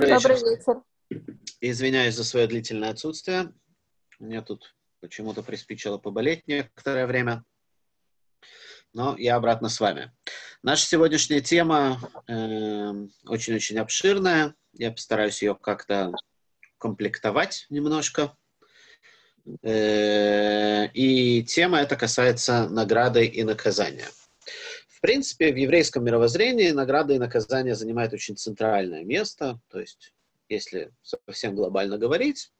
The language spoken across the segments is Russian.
Добрый вечер. Извиняюсь за свое длительное отсутствие. Мне тут почему-то приспичило поболеть некоторое время. Но я обратно с вами. Наша сегодняшняя тема э, очень-очень обширная. Я постараюсь ее как-то комплектовать немножко. Э, и тема эта касается награды и наказания. В принципе, в еврейском мировоззрении награда и наказание занимают очень центральное место. То есть, если совсем глобально говорить,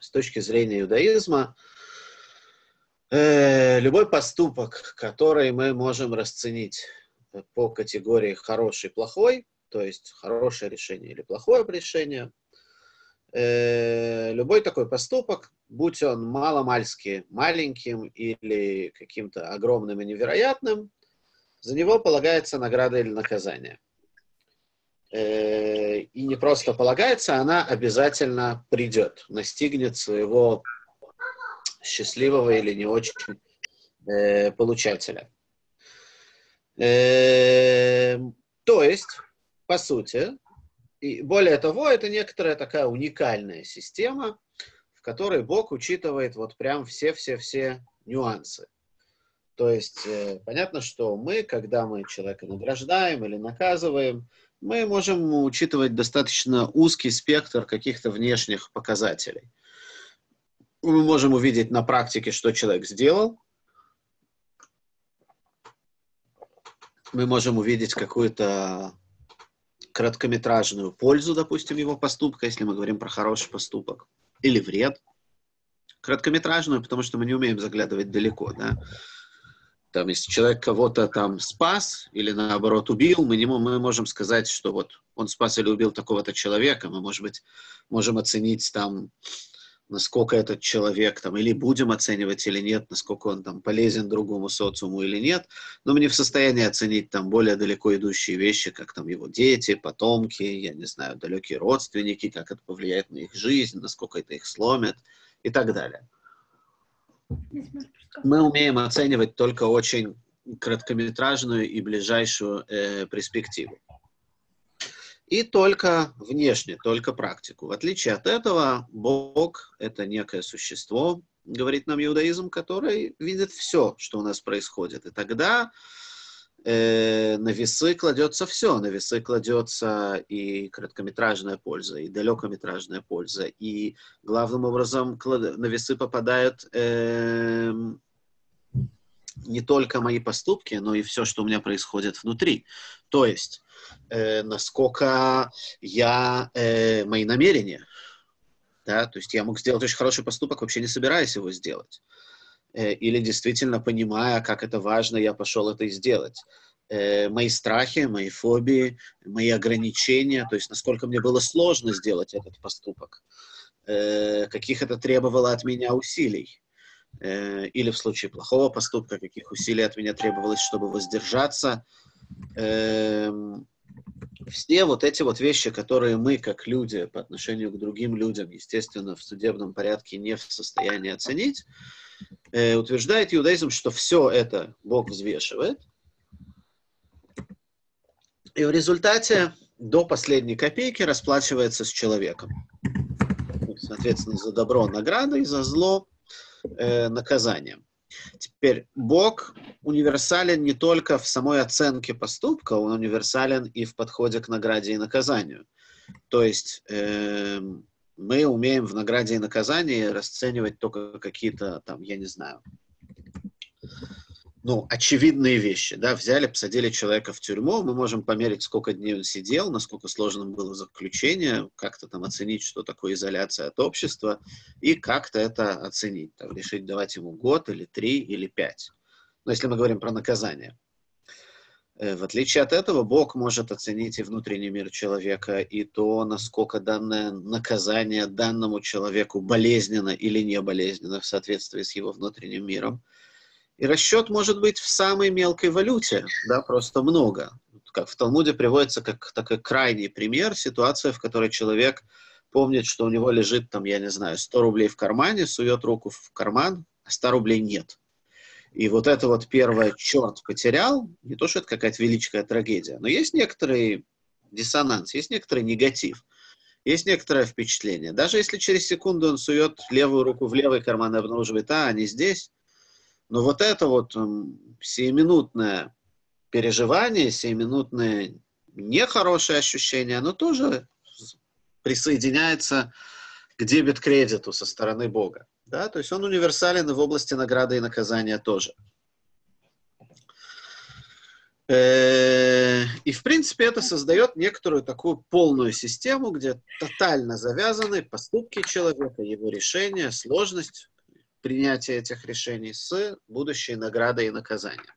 с точки зрения иудаизма, э, любой поступок, который мы можем расценить по категории хороший, плохой, то есть хорошее решение или плохое решение, э, любой такой поступок, будь он маломальски маленьким или каким-то огромным и невероятным, за него полагается награда или наказание. Э, и не просто полагается, она обязательно придет, настигнет своего счастливого или не очень э, получателя. Э, то есть, по сути, и более того, это некоторая такая уникальная система, в которой Бог учитывает вот прям все-все-все нюансы. То есть э, понятно, что мы, когда мы человека награждаем или наказываем, мы можем учитывать достаточно узкий спектр каких-то внешних показателей. Мы можем увидеть на практике, что человек сделал. Мы можем увидеть какую-то краткометражную пользу, допустим, его поступка, если мы говорим про хороший поступок, или вред. Краткометражную, потому что мы не умеем заглядывать далеко, да. Там, если человек кого-то там спас или наоборот убил, мы, не, мы можем сказать, что вот он спас или убил такого-то человека, мы, может быть, можем оценить там, насколько этот человек там, или будем оценивать или нет, насколько он там полезен другому социуму или нет, но мы не в состоянии оценить там более далеко идущие вещи, как там его дети, потомки, я не знаю, далекие родственники, как это повлияет на их жизнь, насколько это их сломит и так далее мы умеем оценивать только очень краткометражную и ближайшую э, перспективу. И только внешне, только практику. В отличие от этого, Бог — это некое существо, говорит нам иудаизм, который видит все, что у нас происходит. И тогда э, на весы кладется все. На весы кладется и короткометражная польза, и далекометражная польза. И главным образом на весы попадают э, не только мои поступки, но и все, что у меня происходит внутри. То есть, э, насколько я, э, мои намерения. Да? То есть я мог сделать очень хороший поступок, вообще не собираясь его сделать. Э, или действительно понимая, как это важно, я пошел это сделать. Э, мои страхи, мои фобии, мои ограничения, то есть насколько мне было сложно сделать этот поступок, э, каких это требовало от меня усилий. Или в случае плохого поступка, каких усилий от меня требовалось, чтобы воздержаться. Эм, все вот эти вот вещи, которые мы, как люди, по отношению к другим людям, естественно, в судебном порядке не в состоянии оценить, э, утверждает иудаизм, что все это Бог взвешивает. И в результате до последней копейки расплачивается с человеком. Соответственно, за добро награда и за зло э, наказанием. Теперь Бог универсален не только в самой оценке поступка, он универсален и в подходе к награде и наказанию. То есть э, мы умеем в награде и наказании расценивать только какие-то там, я не знаю, ну, очевидные вещи, да, взяли, посадили человека в тюрьму, мы можем померить, сколько дней он сидел, насколько сложным было заключение, как-то там оценить, что такое изоляция от общества, и как-то это оценить, там, решить, давать ему год или три или пять. Но если мы говорим про наказание. Э, в отличие от этого, Бог может оценить и внутренний мир человека, и то, насколько данное наказание данному человеку болезненно или не болезненно в соответствии с его внутренним миром. И расчет может быть в самой мелкой валюте, да, просто много. Как в Талмуде приводится как такой крайний пример, ситуация, в которой человек помнит, что у него лежит там, я не знаю, 100 рублей в кармане, сует руку в карман, а 100 рублей нет. И вот это вот первое «черт потерял», не то, что это какая-то величая трагедия, но есть некоторый диссонанс, есть некоторый негатив, есть некоторое впечатление. Даже если через секунду он сует левую руку в левый карман и обнаруживает, а, они здесь, но вот это вот сиюминутное переживание, сиюминутное нехорошее ощущение, оно тоже присоединяется к дебет-кредиту со стороны Бога. Да? То есть он универсален в области награды и наказания тоже. Э, и, в принципе, это создает некоторую такую полную систему, где тотально завязаны поступки человека, его решения, сложность принятия этих решений с будущей наградой и наказанием.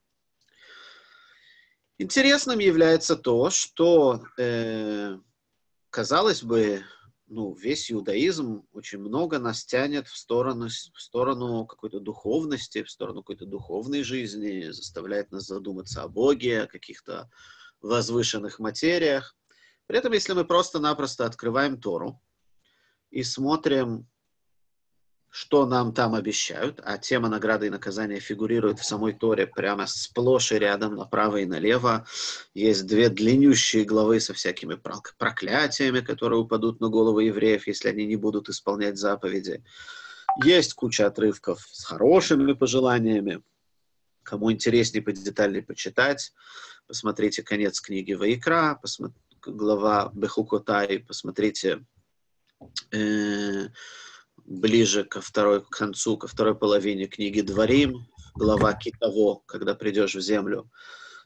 Интересным является то, что, э, казалось бы, ну, весь иудаизм очень много нас тянет в сторону, в сторону какой-то духовности, в сторону какой-то духовной жизни, заставляет нас задуматься о Боге, о каких-то возвышенных материях. При этом, если мы просто-напросто открываем Тору и смотрим что нам там обещают, а тема награды и наказания фигурирует в самой Торе прямо сплошь и рядом, направо и налево. Есть две длиннющие главы со всякими проклятиями, которые упадут на головы евреев, если они не будут исполнять заповеди. Есть куча отрывков с хорошими пожеланиями. Кому интереснее подетальнее почитать, посмотрите конец книги Ваикра, посмотрите глава Бехукотай, посмотрите э, ближе ко второй к концу, ко второй половине книги Дворим, глава Китово, когда придешь в землю.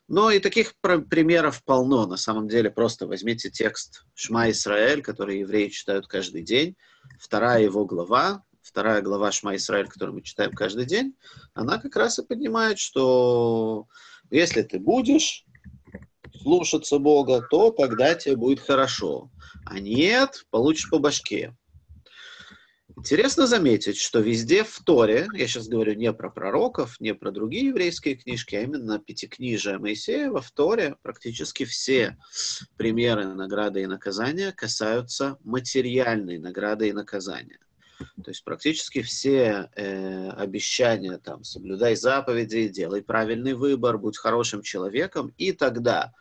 Но и таких примеров полно. На самом деле просто возьмите текст Шма Исраэль, который евреи читают каждый день, вторая его глава, вторая глава Шма Исраэль, которую мы читаем каждый день, она как раз и поднимает, что если ты будешь слушаться Бога, то тогда тебе будет хорошо. А нет, получишь по башке. Интересно заметить, что везде в Торе, я сейчас говорю не про пророков, не про другие еврейские книжки, а именно Пятикнижие Моисеева, в Торе практически все примеры награды и наказания касаются материальной награды и наказания. То есть практически все э, обещания, там, соблюдай заповеди, делай правильный выбор, будь хорошим человеком, и тогда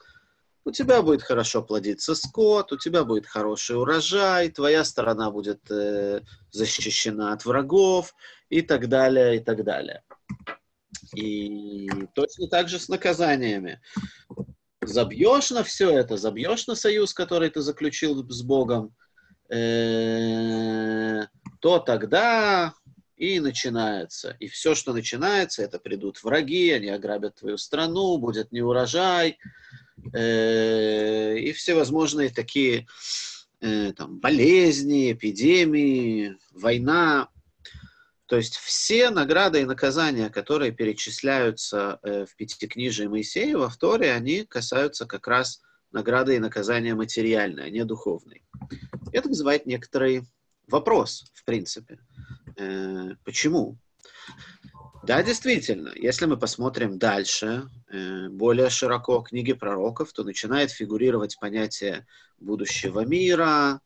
у тебя будет хорошо плодиться скот, у тебя будет хороший урожай, твоя сторона будет э, защищена от врагов и так далее, и так далее. И точно так же с наказаниями. Забьешь на все это, забьешь на союз, который ты заключил с Богом, э, то тогда и начинается. И все, что начинается, это придут враги, они ограбят твою страну, будет неурожай, Э, и всевозможные такие э, там, болезни, эпидемии, война. То есть все награды и наказания, которые перечисляются э, в Пятикнижии Моисеева, в Торе, они касаются как раз награды и наказания материальной, а не духовной. Это вызывает некоторый вопрос, в принципе. Почему? Да, действительно, если мы посмотрим дальше, э, более широко книги пророков, то начинает фигурировать понятие будущего мира.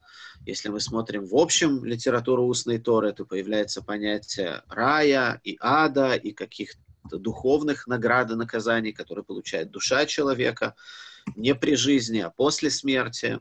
Если мы смотрим в общем литературу устной Торы, то появляется понятие рая и ада, и каких-то духовных наград и наказаний, которые получает душа человека не при жизни, а после смерти.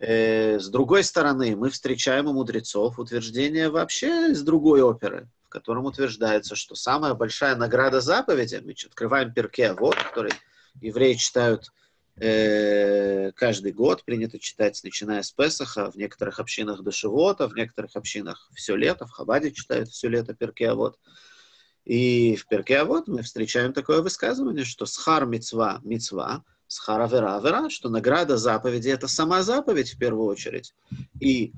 Э, с другой стороны, мы встречаем у мудрецов утверждение вообще из другой оперы – котором утверждается, что самая большая награда заповеди, мы открываем перке, вот, который евреи читают э, каждый год, принято читать, начиная с Песаха, в некоторых общинах до Шивота, в некоторых общинах все лето, в Хабаде читают все лето перке, вот. И в перке вот мы встречаем такое высказывание, что схар мецва мецва, схар авера авера, что награда заповеди это сама заповедь в первую очередь. И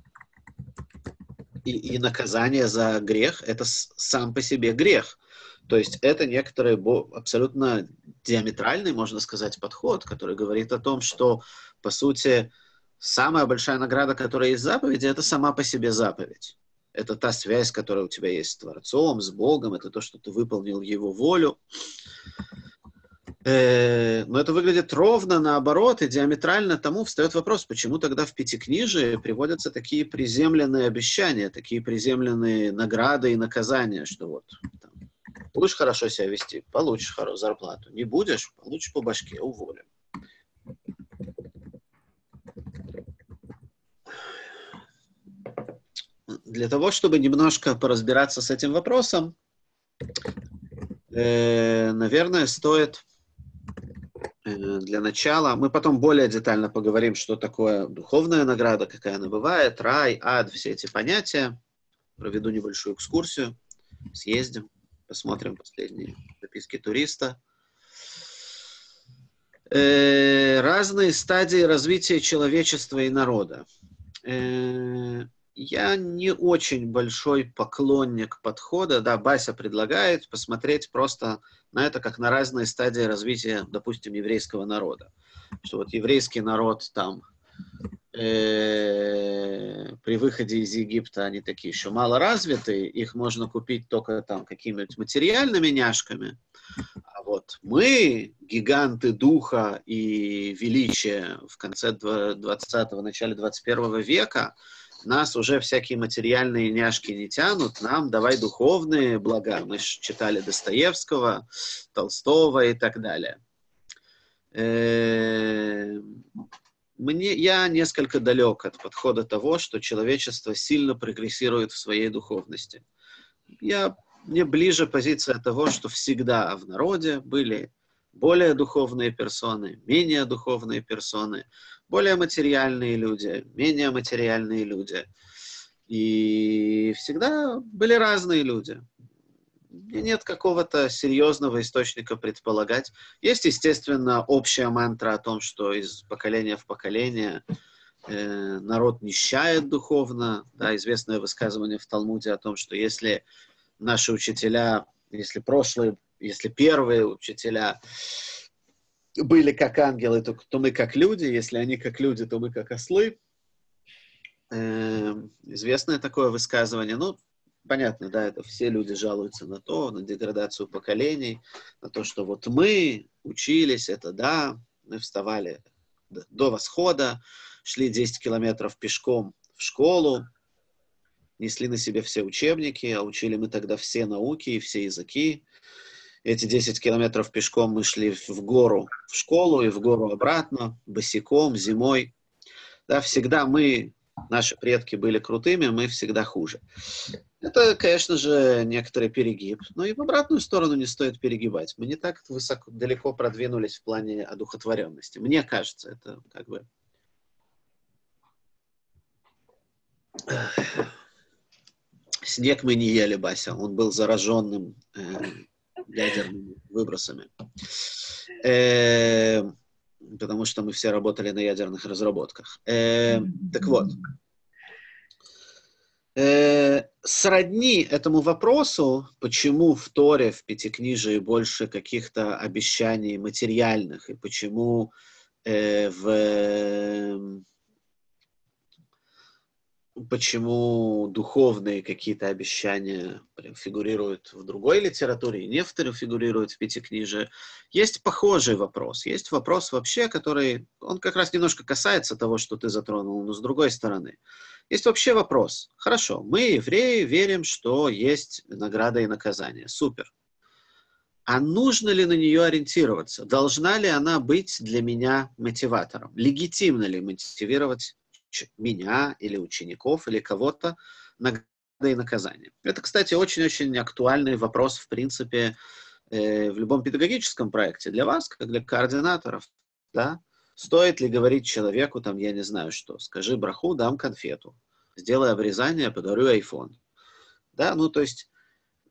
и, и наказание за грех – это сам по себе грех. То есть это некоторый абсолютно диаметральный, можно сказать, подход, который говорит о том, что, по сути, самая большая награда, которая есть в заповеди, это сама по себе заповедь. Это та связь, которая у тебя есть с Творцом, с Богом, это то, что ты выполнил Его волю. Э, но это выглядит ровно наоборот и диаметрально тому встает вопрос, почему тогда в Пятикнижии приводятся такие приземленные обещания, такие приземленные награды и наказания, что вот там, будешь хорошо себя вести, получишь хорошую зарплату, не будешь, получишь по башке, уволим. Для того, чтобы немножко поразбираться с этим вопросом, э, наверное, стоит для начала, мы потом более детально поговорим, что такое духовная награда, какая она бывает, рай, ад, все эти понятия. Проведу небольшую экскурсию, съездим, посмотрим последние записки туриста. Э, разные стадии развития человечества и народа. Э, я не очень большой поклонник подхода. Да, Бася предлагает посмотреть просто на это как на разные стадии развития, допустим, еврейского народа. Что вот еврейский народ там э, при выходе из Египта они такие еще мало развитые, их можно купить только там какими-нибудь материальными няшками. А вот мы, гиганты духа и величия в конце 20-го, начале 21 века, нас уже всякие материальные няшки не тянут, нам давай духовные блага. Мы читали Достоевского, Толстого и так далее. Эм, мне, я несколько далек от подхода того, что человечество сильно прогрессирует в своей духовности. Я, мне ближе позиция того, что всегда в народе были более духовные персоны, менее духовные персоны, более материальные люди, менее материальные люди. И всегда были разные люди. Нет какого-то серьезного источника предполагать. Есть, естественно, общая мантра о том, что из поколения в поколение э, народ нищает духовно. Да, известное высказывание в Талмуде о том, что если наши учителя, если прошлые, если первые учителя были как ангелы, то, то мы как люди, если они как люди, то мы как ослы. Э, известное такое высказывание. Ну, понятно, да, это все люди жалуются на то, на деградацию поколений, на то, что вот мы учились, это да, мы вставали до восхода, шли 10 километров пешком в школу, несли на себе все учебники, а учили мы тогда все науки и все языки. Эти 10 километров пешком мы шли в гору, в школу и в гору обратно, босиком, зимой. Да, всегда мы, наши предки были крутыми, мы всегда хуже. Это, конечно же, некоторый перегиб, но и в обратную сторону не стоит перегибать. Мы не так высоко, далеко продвинулись в плане одухотворенности. Мне кажется, это как бы... Снег мы не ели, Бася. Он был зараженным э, ядерными выбросами. Э, потому что мы все работали на ядерных разработках. Э, так вот. Э, сродни этому вопросу, почему в Торе, в Пятикнижии больше каких-то обещаний материальных, и почему э, в почему духовные какие-то обещания фигурируют в другой литературе и не фигурируют в Пятикнижии. Есть похожий вопрос. Есть вопрос вообще, который, он как раз немножко касается того, что ты затронул, но с другой стороны. Есть вообще вопрос. Хорошо, мы, евреи, верим, что есть награда и наказание. Супер. А нужно ли на нее ориентироваться? Должна ли она быть для меня мотиватором? Легитимно ли мотивировать меня или учеников или кого-то награда и наказание. Это, кстати, очень-очень актуальный вопрос, в принципе, э, в любом педагогическом проекте для вас, как для координаторов. Да? Стоит ли говорить человеку, там, я не знаю что, скажи браху, дам конфету, сделай обрезание, подарю iPhone. Да, ну то есть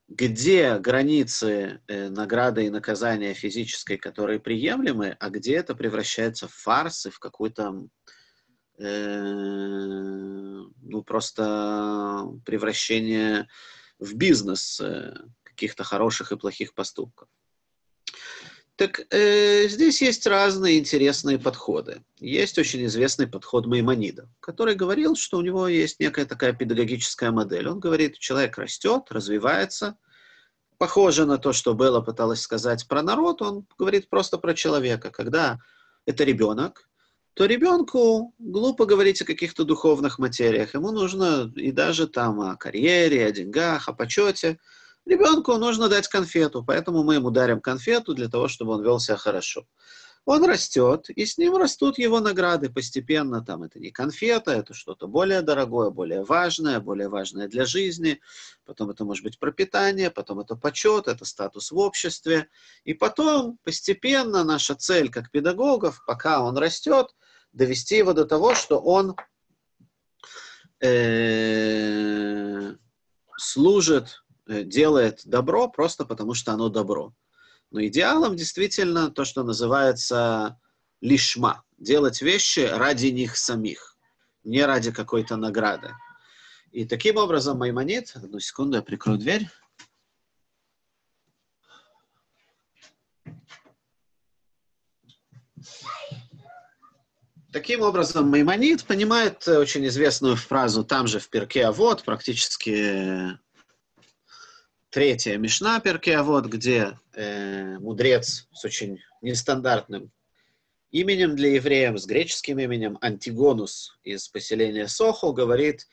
где границы э, награды и наказания физической, которые приемлемы, а где это превращается в фарс и в какую-то ну, просто превращение в бизнес э, каких-то хороших и плохих поступков. Так э, здесь есть разные интересные подходы. Есть очень известный подход Маймонида, который говорил, что у него есть некая такая педагогическая модель. Он говорит, человек растет, развивается. Похоже на то, что Белла пыталась сказать про народ, он говорит просто про человека. Когда это ребенок, то ребенку глупо говорить о каких-то духовных материях. Ему нужно и даже там о карьере, о деньгах, о почете. Ребенку нужно дать конфету, поэтому мы ему дарим конфету для того, чтобы он вел себя хорошо. он растет, и с ним растут его награды постепенно. Там это не конфета, это что-то более дорогое, более важное, более важное для жизни. Потом это может быть пропитание, потом это почет, это статус в обществе. И потом постепенно наша цель как педагогов, пока он растет, довести его до того, что он э, служит, э, делает добро просто потому, что оно добро. Но идеалом действительно то, что называется лишма. Делать вещи ради них самих, не ради какой-то награды. И таким образом Маймонит, одну секунду, я прикрою дверь. Таким образом, Маймонит понимает очень известную фразу там же в перке, а вот практически третья Мишна Перке, а вот где э, мудрец с очень нестандартным именем для евреев, с греческим именем Антигонус из поселения Сохо говорит,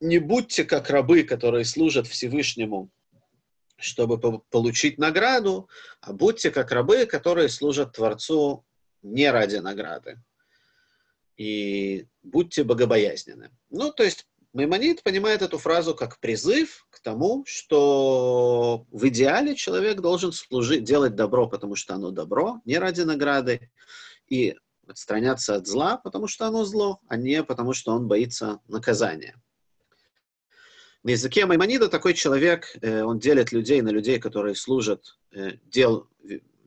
не будьте как рабы, которые служат Всевышнему, чтобы получить награду, а будьте как рабы, которые служат Творцу не ради награды. И будьте богобоязненны. Ну, то есть Маймонид понимает эту фразу как призыв к тому, что в идеале человек должен служить, делать добро, потому что оно добро, не ради награды, и отстраняться от зла, потому что оно зло, а не потому что он боится наказания. На языке Маймонида такой человек, э, он делит людей на людей, которые служат, э, дел,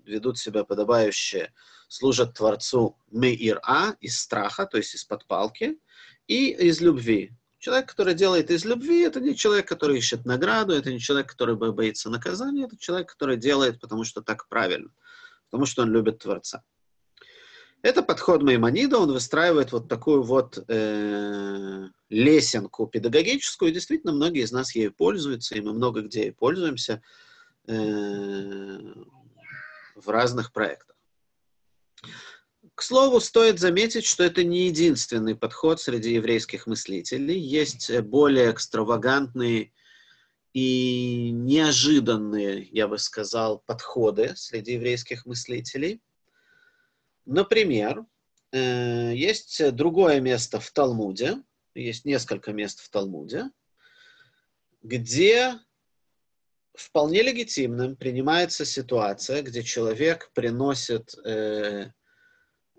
ведут себя подобающе, служат Творцу Меир-А из страха, то есть из-под палки, и из любви, Человек, который делает из любви, это не человек, который ищет награду, это не человек, который боится наказания, это человек, который делает, потому что так правильно, потому что он любит Творца. Это подход Маймонида, он выстраивает вот такую вот э, лесенку педагогическую, и действительно многие из нас ею пользуются, и мы много где и пользуемся э, в разных проектах. К слову, стоит заметить, что это не единственный подход среди еврейских мыслителей. Есть э, более экстравагантные и неожиданные, я бы сказал, подходы среди еврейских мыслителей. Например, э, есть другое место в Талмуде, есть несколько мест в Талмуде, где вполне легитимным принимается ситуация, где человек приносит э,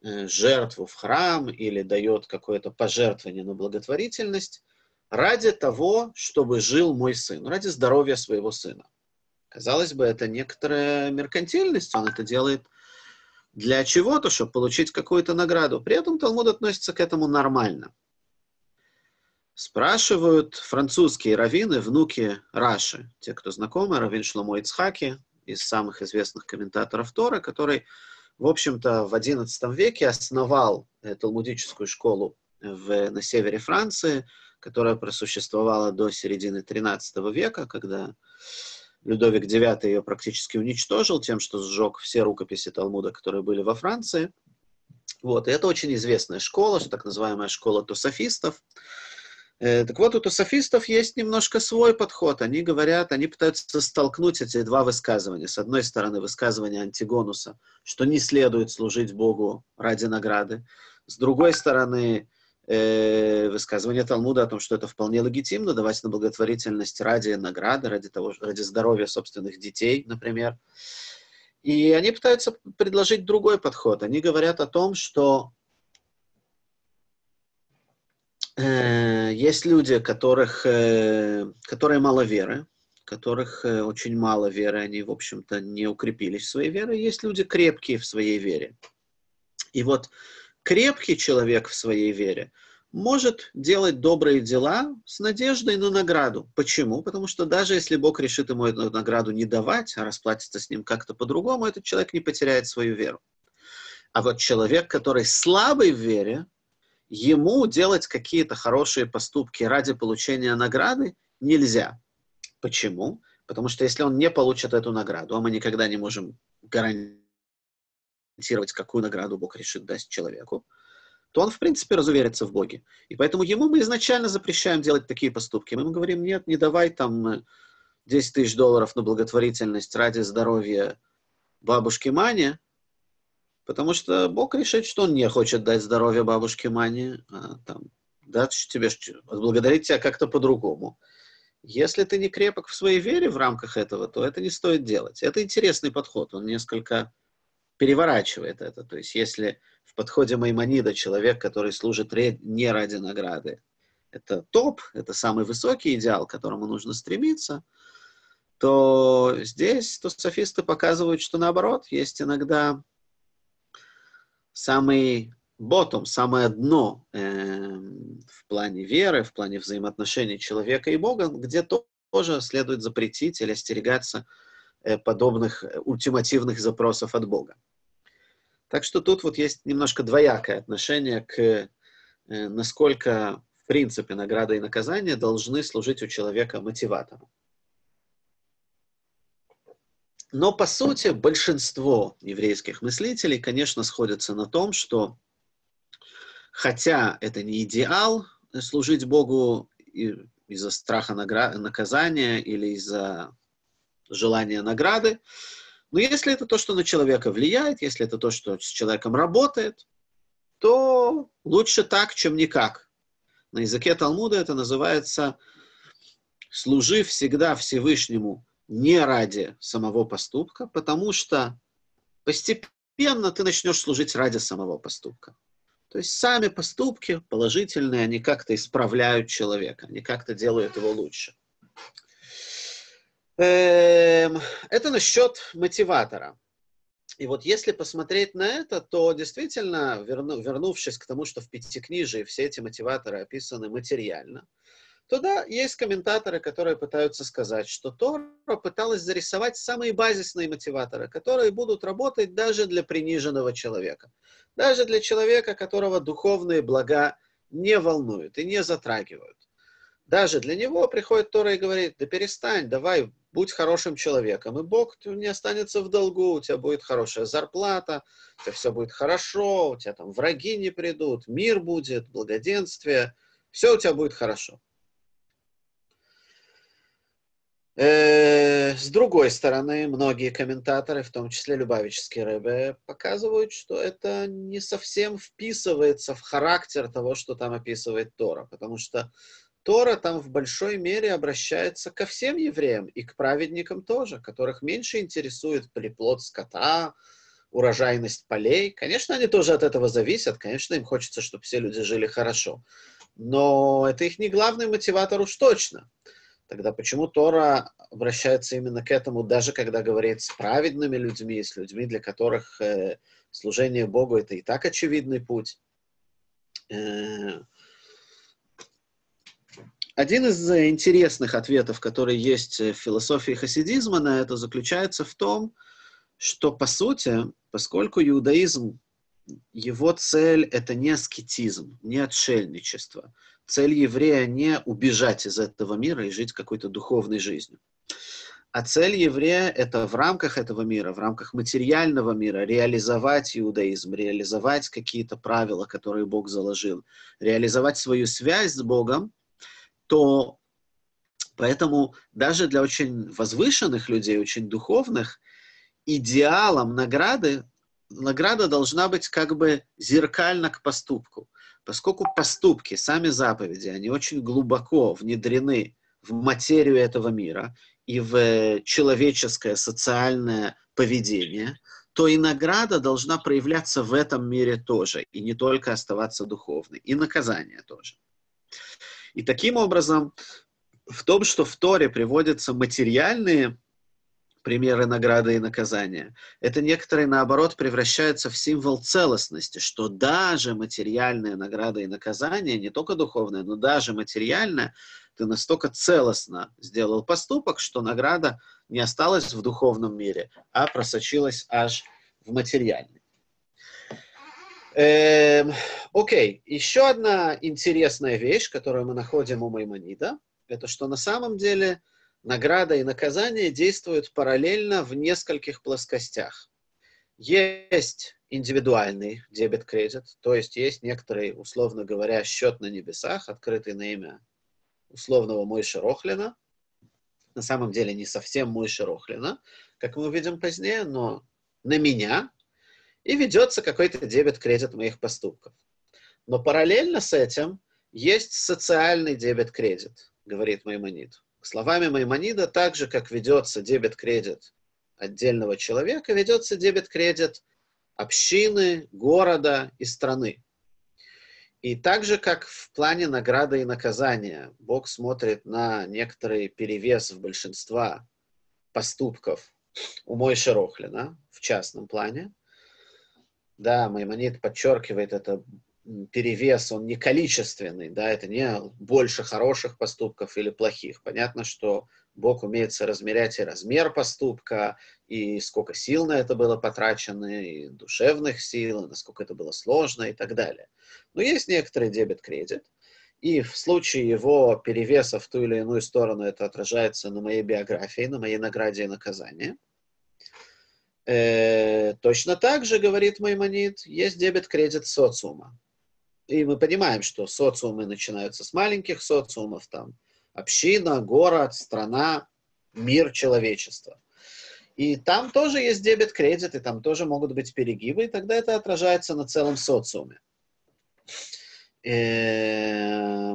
Э, жертву в храм или дает какое-то пожертвование на благотворительность ради того, чтобы жил мой сын, ради здоровья своего сына. Казалось бы, это некоторая меркантильность, он это делает для чего-то, чтобы получить какую-то награду. При этом Талмуд относится к этому нормально. Спрашивают французские раввины, внуки Раши, те, кто знакомы, раввин Шломо Ицхаки, из самых известных комментаторов Тора, который в общем-то, в XI веке основал э, талмудическую школу в, на севере Франции, которая просуществовала до середины XIII века, когда Людовик IX ее практически уничтожил тем, что сжег все рукописи Талмуда, которые были во Франции. Вот, и это очень известная школа, так называемая школа тусофистов. Э, так вот, у тусофистов есть немножко свой подход. Они говорят, они пытаются столкнуть эти два высказывания. С одной стороны, высказывание Антигонуса, что не следует служить Богу ради награды. С другой стороны, э, высказывание Талмуда о том, что это вполне легитимно давать на благотворительность ради награды, ради, того, ради здоровья собственных детей, например. И они пытаются предложить другой подход. Они говорят о том, что Э, есть люди, которых, э, которые мало веры, которых э, очень мало веры, они, в общем-то, не укрепились в своей вере. Есть люди крепкие в своей вере. И вот крепкий человек в своей вере может делать добрые дела с надеждой на награду. Почему? Потому что даже если Бог решит ему эту награду не давать, а расплатиться с ним как-то по-другому, этот человек не потеряет свою веру. А вот человек, который слабый в вере, ему делать какие-то хорошие поступки ради получения награды нельзя. Почему? Потому что если он не получит эту награду, а мы никогда не можем гарантировать, какую награду Бог решит дать человеку, то он, в принципе, разуверится в Боге. И поэтому ему мы изначально запрещаем делать такие поступки. Мы ему говорим, нет, не давай там 10 тысяч долларов на благотворительность ради здоровья бабушки Мани, Потому что Бог решит, что Он не хочет дать здоровье бабушке Мане, а там, дать тебе, отблагодарить тебя как-то по-другому. Если ты не крепок в своей вере в рамках этого, то это не стоит делать. Это интересный подход, он несколько переворачивает это. То есть если в подходе Маймонида человек, который служит не ради награды, это топ, это самый высокий идеал, к которому нужно стремиться, то здесь то софисты показывают, что наоборот, есть иногда самый ботом, самое дно э, в плане веры, в плане взаимоотношений человека и Бога, где тоже следует запретить или остерегаться э, подобных э, ультимативных запросов от Бога. Так что тут вот есть немножко двоякое отношение к э, насколько в принципе награда и наказание должны служить у человека мотиватором. Но, по сути, большинство еврейских мыслителей, конечно, сходятся на том, что хотя это не идеал служить Богу из-за страха наказания или из-за желания награды, но если это то, что на человека влияет, если это то, что с человеком работает, то лучше так, чем никак. На языке Талмуда это называется «служи всегда Всевышнему не ради самого поступка, потому что постепенно ты начнешь служить ради самого поступка. То есть сами поступки положительные, они как-то исправляют человека, они как-то делают его лучше. Эм, это насчет мотиватора. И вот если посмотреть на это, то действительно, верну, вернувшись к тому, что в Пятикнижии все эти мотиваторы описаны материально, то да, есть комментаторы, которые пытаются сказать, что Тора пыталась зарисовать самые базисные мотиваторы, которые будут работать даже для приниженного человека. Даже для человека, которого духовные блага не волнуют и не затрагивают. Даже для него приходит Тора и говорит, да перестань, давай, будь хорошим человеком, и Бог не останется в долгу, у тебя будет хорошая зарплата, у тебя все будет хорошо, у тебя там враги не придут, мир будет, благоденствие, все у тебя будет хорошо. Э, с другой стороны, многие комментаторы, в том числе Любавический Рэбе, показывают, что это не совсем вписывается в характер того, что там описывает Тора, потому что Тора там в большой мере обращается ко всем евреям и к праведникам тоже, которых меньше интересует приплод скота, урожайность полей. Конечно, они тоже от этого зависят, конечно, им хочется, чтобы все люди жили хорошо, но это их не главный мотиватор уж точно – Тогда почему Тора обращается именно к этому, даже когда говорит с праведными людьми, с людьми, для которых э, служение Богу это и так очевидный путь? Э, один из интересных ответов, который есть в философии хасидизма на это, заключается в том, что, по сути, поскольку иудаизм, его цель — это не аскетизм, не отшельничество — Цель еврея не убежать из этого мира и жить какой-то духовной жизнью. А цель еврея – это в рамках этого мира, в рамках материального мира реализовать иудаизм, реализовать какие-то правила, которые Бог заложил, реализовать свою связь с Богом, то поэтому даже для очень возвышенных людей, очень духовных, идеалом награды, награда должна быть как бы зеркально к поступку – Поскольку поступки, сами заповеди, они очень глубоко внедрены в материю этого мира и в человеческое социальное поведение, то и награда должна проявляться в этом мире тоже, и не только оставаться духовной, и наказание тоже. И таким образом, в том, что в Торе приводятся материальные примеры награды и наказания. Это некоторые, наоборот, превращаются в символ целостности, что даже материальная награда и наказание, не только духовное, но даже материальное, ты настолько целостно сделал поступок, что награда не осталась в духовном мире, а просочилась аж в материальный. Эм, окей, еще одна интересная вещь, которую мы находим у Маймонида, это что на самом деле награда и наказание действуют параллельно в нескольких плоскостях. Есть индивидуальный дебет-кредит, то есть есть некоторый, условно говоря, счет на небесах, открытый на имя условного Мойши Рохлина. На самом деле не совсем Мойши Рохлина, как мы увидим позднее, но на меня. и ведется какой-то дебет-кредит моих поступков. Но параллельно с этим есть социальный дебет-кредит, говорит Маймонид. Словами Маймонида, так же, как ведется дебет-кредит отдельного человека, ведется дебет-кредит общины, города и страны. И так же, как в плане награды и наказания, Бог смотрит на некоторый перевес в большинства поступков у Мойши Рохлина в частном плане. Да, Маймонид подчеркивает это перевес, он не количественный, да, это не больше хороших поступков или плохих. Понятно, что Бог умеет соразмерять и размер поступка, и сколько сил на это было потрачено, и душевных сил, и насколько это было сложно и так далее. Но есть некоторый дебет-кредит, и в случае его перевеса в ту или иную сторону это отражается на моей биографии, на моей награде и наказании. Э, точно так же, говорит Маймонид, есть дебет-кредит социума. И мы понимаем, что социумы начинаются с маленьких социумов, там, община, город, страна, мир человечества. И там тоже есть дебет-кредит, и там тоже могут быть перегибы, и тогда это отражается на целом социуме. Э,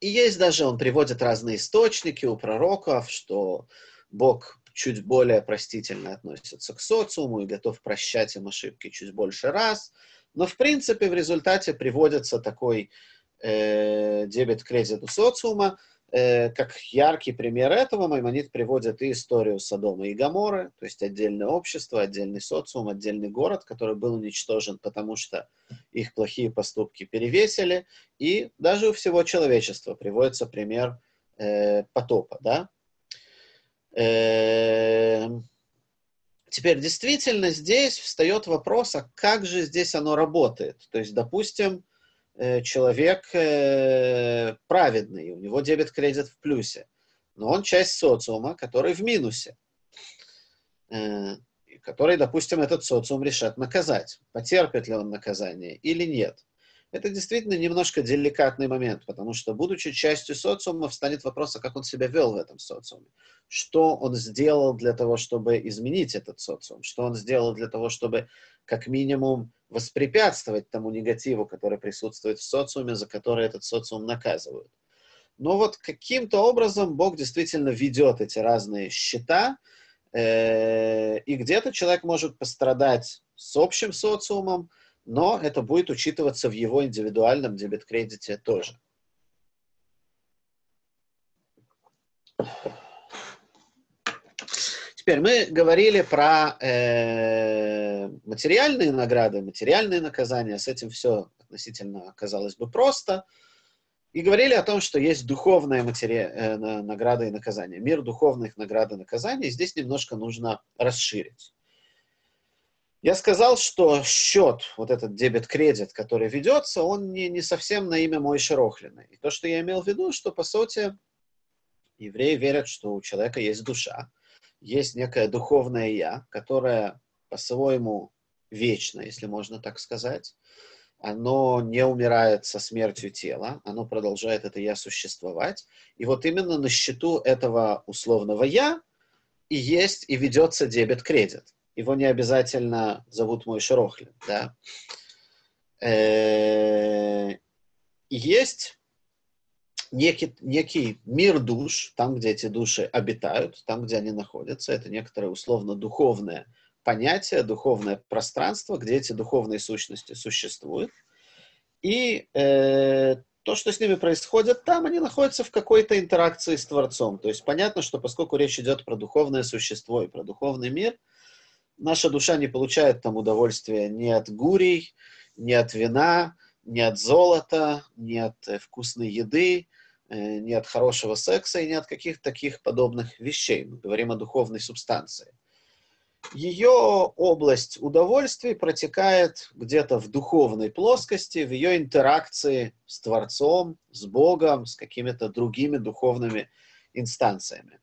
и есть даже, он приводит разные источники у пророков, что Бог чуть более простительно относится к социуму и готов прощать им ошибки чуть больше раз. Но, в принципе, в результате приводится такой э, дебет-кредит у социума, Э, как яркий пример этого Маймонид приводит и историю Содома и Гаморы, то есть отдельное общество, отдельный социум, отдельный город, который был уничтожен, потому что их плохие поступки перевесили, и даже у всего человечества приводится пример э, потопа. Да? Э, теперь действительно здесь встает вопрос, а как же здесь оно работает? То есть, допустим, Э, человек э, праведный, у него дебет-кредит в плюсе, но он часть социума, который в минусе, э, который, допустим, этот социум решат наказать. Потерпит ли он наказание или нет. Это действительно немножко деликатный момент, потому что, будучи частью социума, встанет вопрос, а как он себя вел в этом социуме. Что он сделал для того, чтобы изменить этот социум? Что он сделал для того, чтобы, как минимум, воспрепятствовать тому негативу, который присутствует в социуме, за который этот социум наказывают. Но вот каким-то образом Бог действительно ведет эти разные счета, э, и где-то человек может пострадать с общим социумом, но это будет учитываться в его индивидуальном дебет-кредите тоже. Теперь мы говорили про э, материальные награды, материальные наказания. С этим все относительно, казалось бы, просто. И говорили о том, что есть духовная матери... э, награда и наказания. Мир духовных наград и наказаний. Здесь немножко нужно расширить. Я сказал, что счет, вот этот дебет-кредит, который ведется, он не, не совсем на имя Мой Шерохлина. И то, что я имел в виду, что, по сути, евреи верят, что у человека есть душа, есть некое духовное «я», которое по-своему вечно, если можно так сказать. Оно не умирает со смертью тела, оно продолжает это «я» существовать. И вот именно на счету этого условного «я» и есть, и ведется дебет-кредит его не обязательно зовут мой Шерохлин, да. Э, есть некий, некий мир душ, там, где эти души обитают, там, где они находятся. Это некоторое условно-духовное понятие, духовное пространство, где эти духовные сущности существуют. И э, то, что с ними происходит там, они находятся в какой-то интеракции с Творцом. То есть понятно, что поскольку речь идет про духовное существо и про духовный мир – наша душа не получает там удовольствия ни от гурий, ни от вина, ни от золота, ни от э, вкусной еды, э, ни от хорошего секса и ни от каких-то таких подобных вещей. Мы говорим о духовной субстанции. Ее область удовольствий протекает где-то в духовной плоскости, в ее интеракции с Творцом, с Богом, с какими-то другими духовными инстанциями.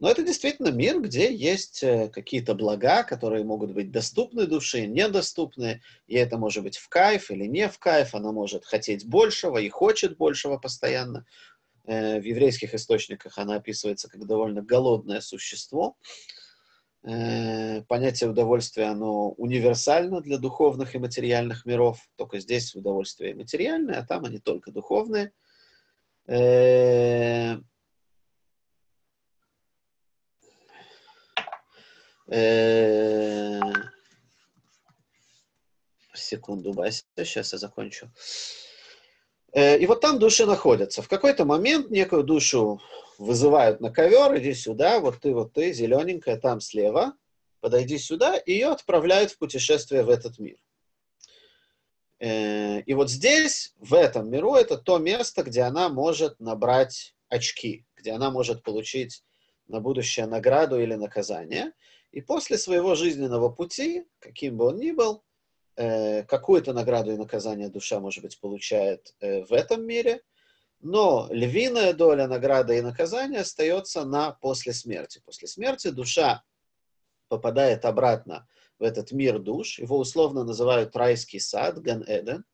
Но это действительно мир, где есть э, какие-то блага, которые могут быть доступны душе, недоступны. И это может быть в кайф или не в кайф. Она может хотеть большего и хочет большего постоянно. Э, в еврейских источниках она описывается как довольно голодное существо. Э, понятие удовольствия, оно универсально для духовных и материальных миров. Только здесь удовольствие материальное, а там они только духовные. Э, э, секунду, Вася, сейчас я закончу. И вот там души находятся. В какой-то момент некую душу вызывают на ковер, иди сюда, вот ты, вот ты, зелененькая, там слева, подойди сюда, и ее отправляют в путешествие в этот мир. Э, и вот здесь, в этом миру, это то место, где она может набрать очки, где она может получить на будущее награду или наказание. И после своего жизненного пути, каким бы он ни был, э, какую-то награду и наказание душа, может быть, получает э, в этом мире – но львиная доля награды и наказания остается на после смерти. После смерти душа попадает обратно в этот мир душ. Его условно называют райский сад, Ган-Эден.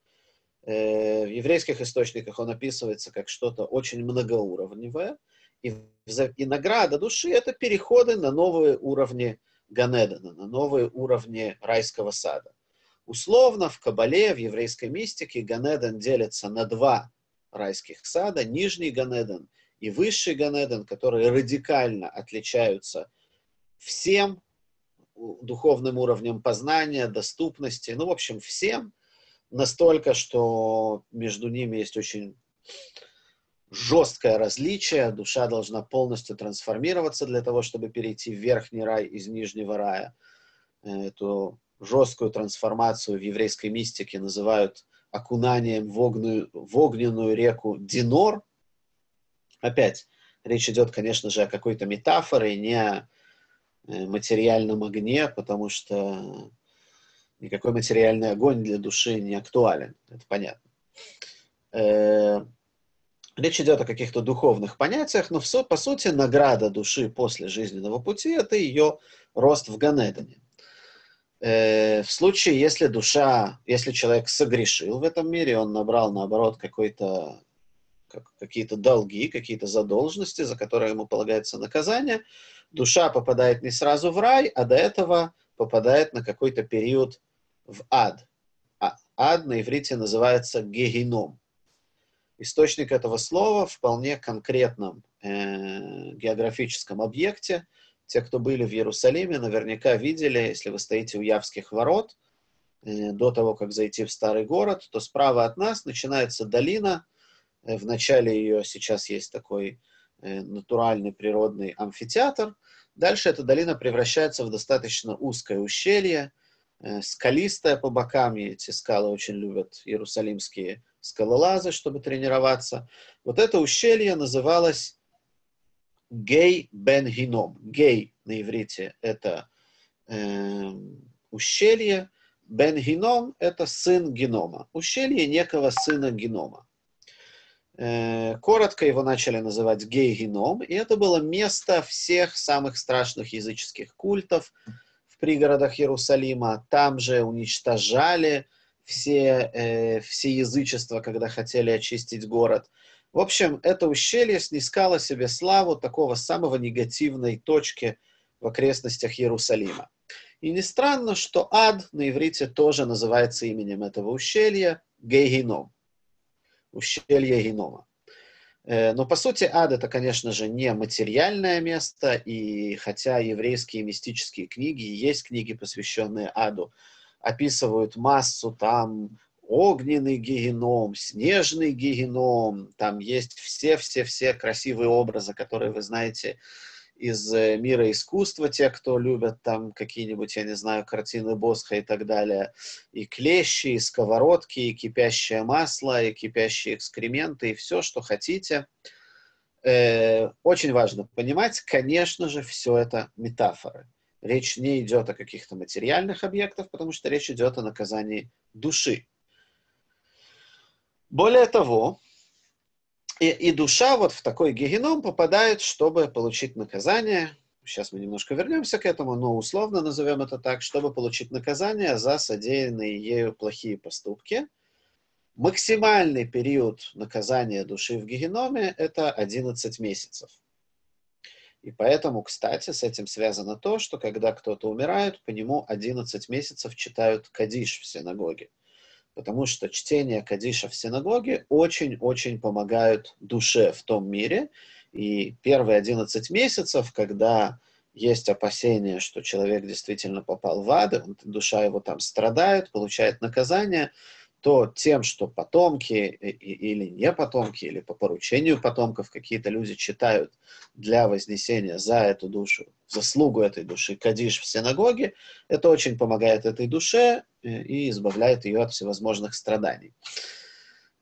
Э, в еврейских источниках он описывается как что-то очень многоуровневое. И, и награда души – это переходы на новые уровни Ганедана, на новые уровни райского сада. Условно в Кабале, в еврейской мистике, Ганеден делится на два райских сада, нижний Ганеден и высший Ганеден, которые радикально отличаются всем духовным уровнем познания, доступности, ну, в общем, всем, настолько, что между ними есть очень жесткое различие, душа должна полностью трансформироваться для того, чтобы перейти в верхний рай из нижнего рая. Эту жесткую трансформацию в еврейской мистике называют окунанием в огненную, в огненную реку Динор. Опять, речь идет, конечно же, о какой-то метафоре, не о э, материальном огне, потому что никакой материальный огонь для души не актуален, это понятно. Речь идет о каких-то духовных понятиях, но по сути награда души после жизненного пути – это ее рост в Ганедане. Э, в случае, если душа, если человек согрешил в этом мире, он набрал, наоборот, какой-то как, какие-то долги, какие-то задолженности, за которые ему полагается наказание, душа попадает не сразу в рай, а до этого попадает на какой-то период в ад. А, ад на иврите называется гегином. Источник этого слова в вполне конкретном э, географическом объекте – те, кто были в Иерусалиме, наверняка видели, если вы стоите у Явских ворот, э, до того, как зайти в старый город, то справа от нас начинается долина. Э, в начале ее сейчас есть такой э, натуральный природный амфитеатр. Дальше эта долина превращается в достаточно узкое ущелье, скалистое по бокам. Эти скалы очень любят иерусалимские скалолазы, чтобы тренироваться. Вот это ущелье называлось Гей бен Гином. Гей на иврите это э, ущелье, бен Гином это сын Генома. Ущелье некого сына Генома. Э, коротко его начали называть Гей Геном, и это было место всех самых страшных языческих культов в пригородах Иерусалима. Там же уничтожали все, э, все язычества, когда хотели очистить город – в общем, это ущелье снискало себе славу такого самого негативной точки в окрестностях Иерусалима. И не странно, что ад на иврите тоже называется именем этого ущелья Гейгином. Ущелье Генома. Э, но по сути ад это, конечно же, не материальное место, и хотя еврейские мистические книги, есть книги, посвященные аду, описывают массу там огненный гигеном, снежный гигеном, там есть все-все-все красивые образы, которые вы знаете из э, мира искусства, те, кто любят там какие-нибудь, я не знаю, картины Босха и так далее, и клещи, и сковородки, и кипящее масло, и кипящие экскременты, и все, что хотите. Э, очень важно понимать, конечно же, все это метафоры. Речь не идет о каких-то материальных объектах, потому что речь идет о наказании души. Более того, и, и душа вот в такой гегеном попадает, чтобы получить наказание. Сейчас мы немножко вернемся к этому, но условно назовем это так, чтобы получить наказание за содеянные ею плохие поступки. Максимальный период наказания души в гегеноме – это 11 месяцев. И поэтому, кстати, с этим связано то, что когда кто-то умирает, по нему 11 месяцев читают Кадиш в синагоге. Потому что чтение Кадиша в синагоге очень-очень помогают душе в том мире. И первые 11 месяцев, когда есть опасение, что человек действительно попал в ад, душа его там страдает, получает наказание – то тем, что потомки или не потомки, или по поручению потомков какие-то люди читают для вознесения за эту душу, заслугу этой души, кадиш в синагоге, это очень помогает этой душе э, и избавляет ее от всевозможных страданий.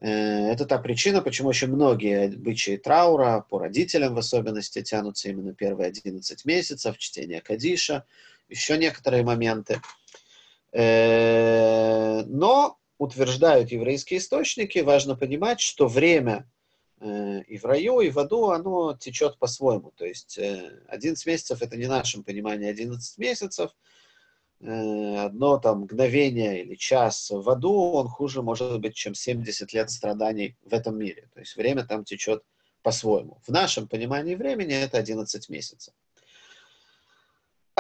Э, это та причина, почему очень многие обычаи траура, по родителям в особенности, тянутся именно первые 11 месяцев, чтение Кадиша, еще некоторые моменты. Э, но утверждают еврейские источники, важно понимать, что время э, и в раю, и в аду, оно течет по-своему. То есть э, 11 месяцев это не нашем понимании 11 месяцев. Э, одно там мгновение или час в аду, он хуже может быть, чем 70 лет страданий в этом мире. То есть время там течет по-своему. В нашем понимании времени это 11 месяцев.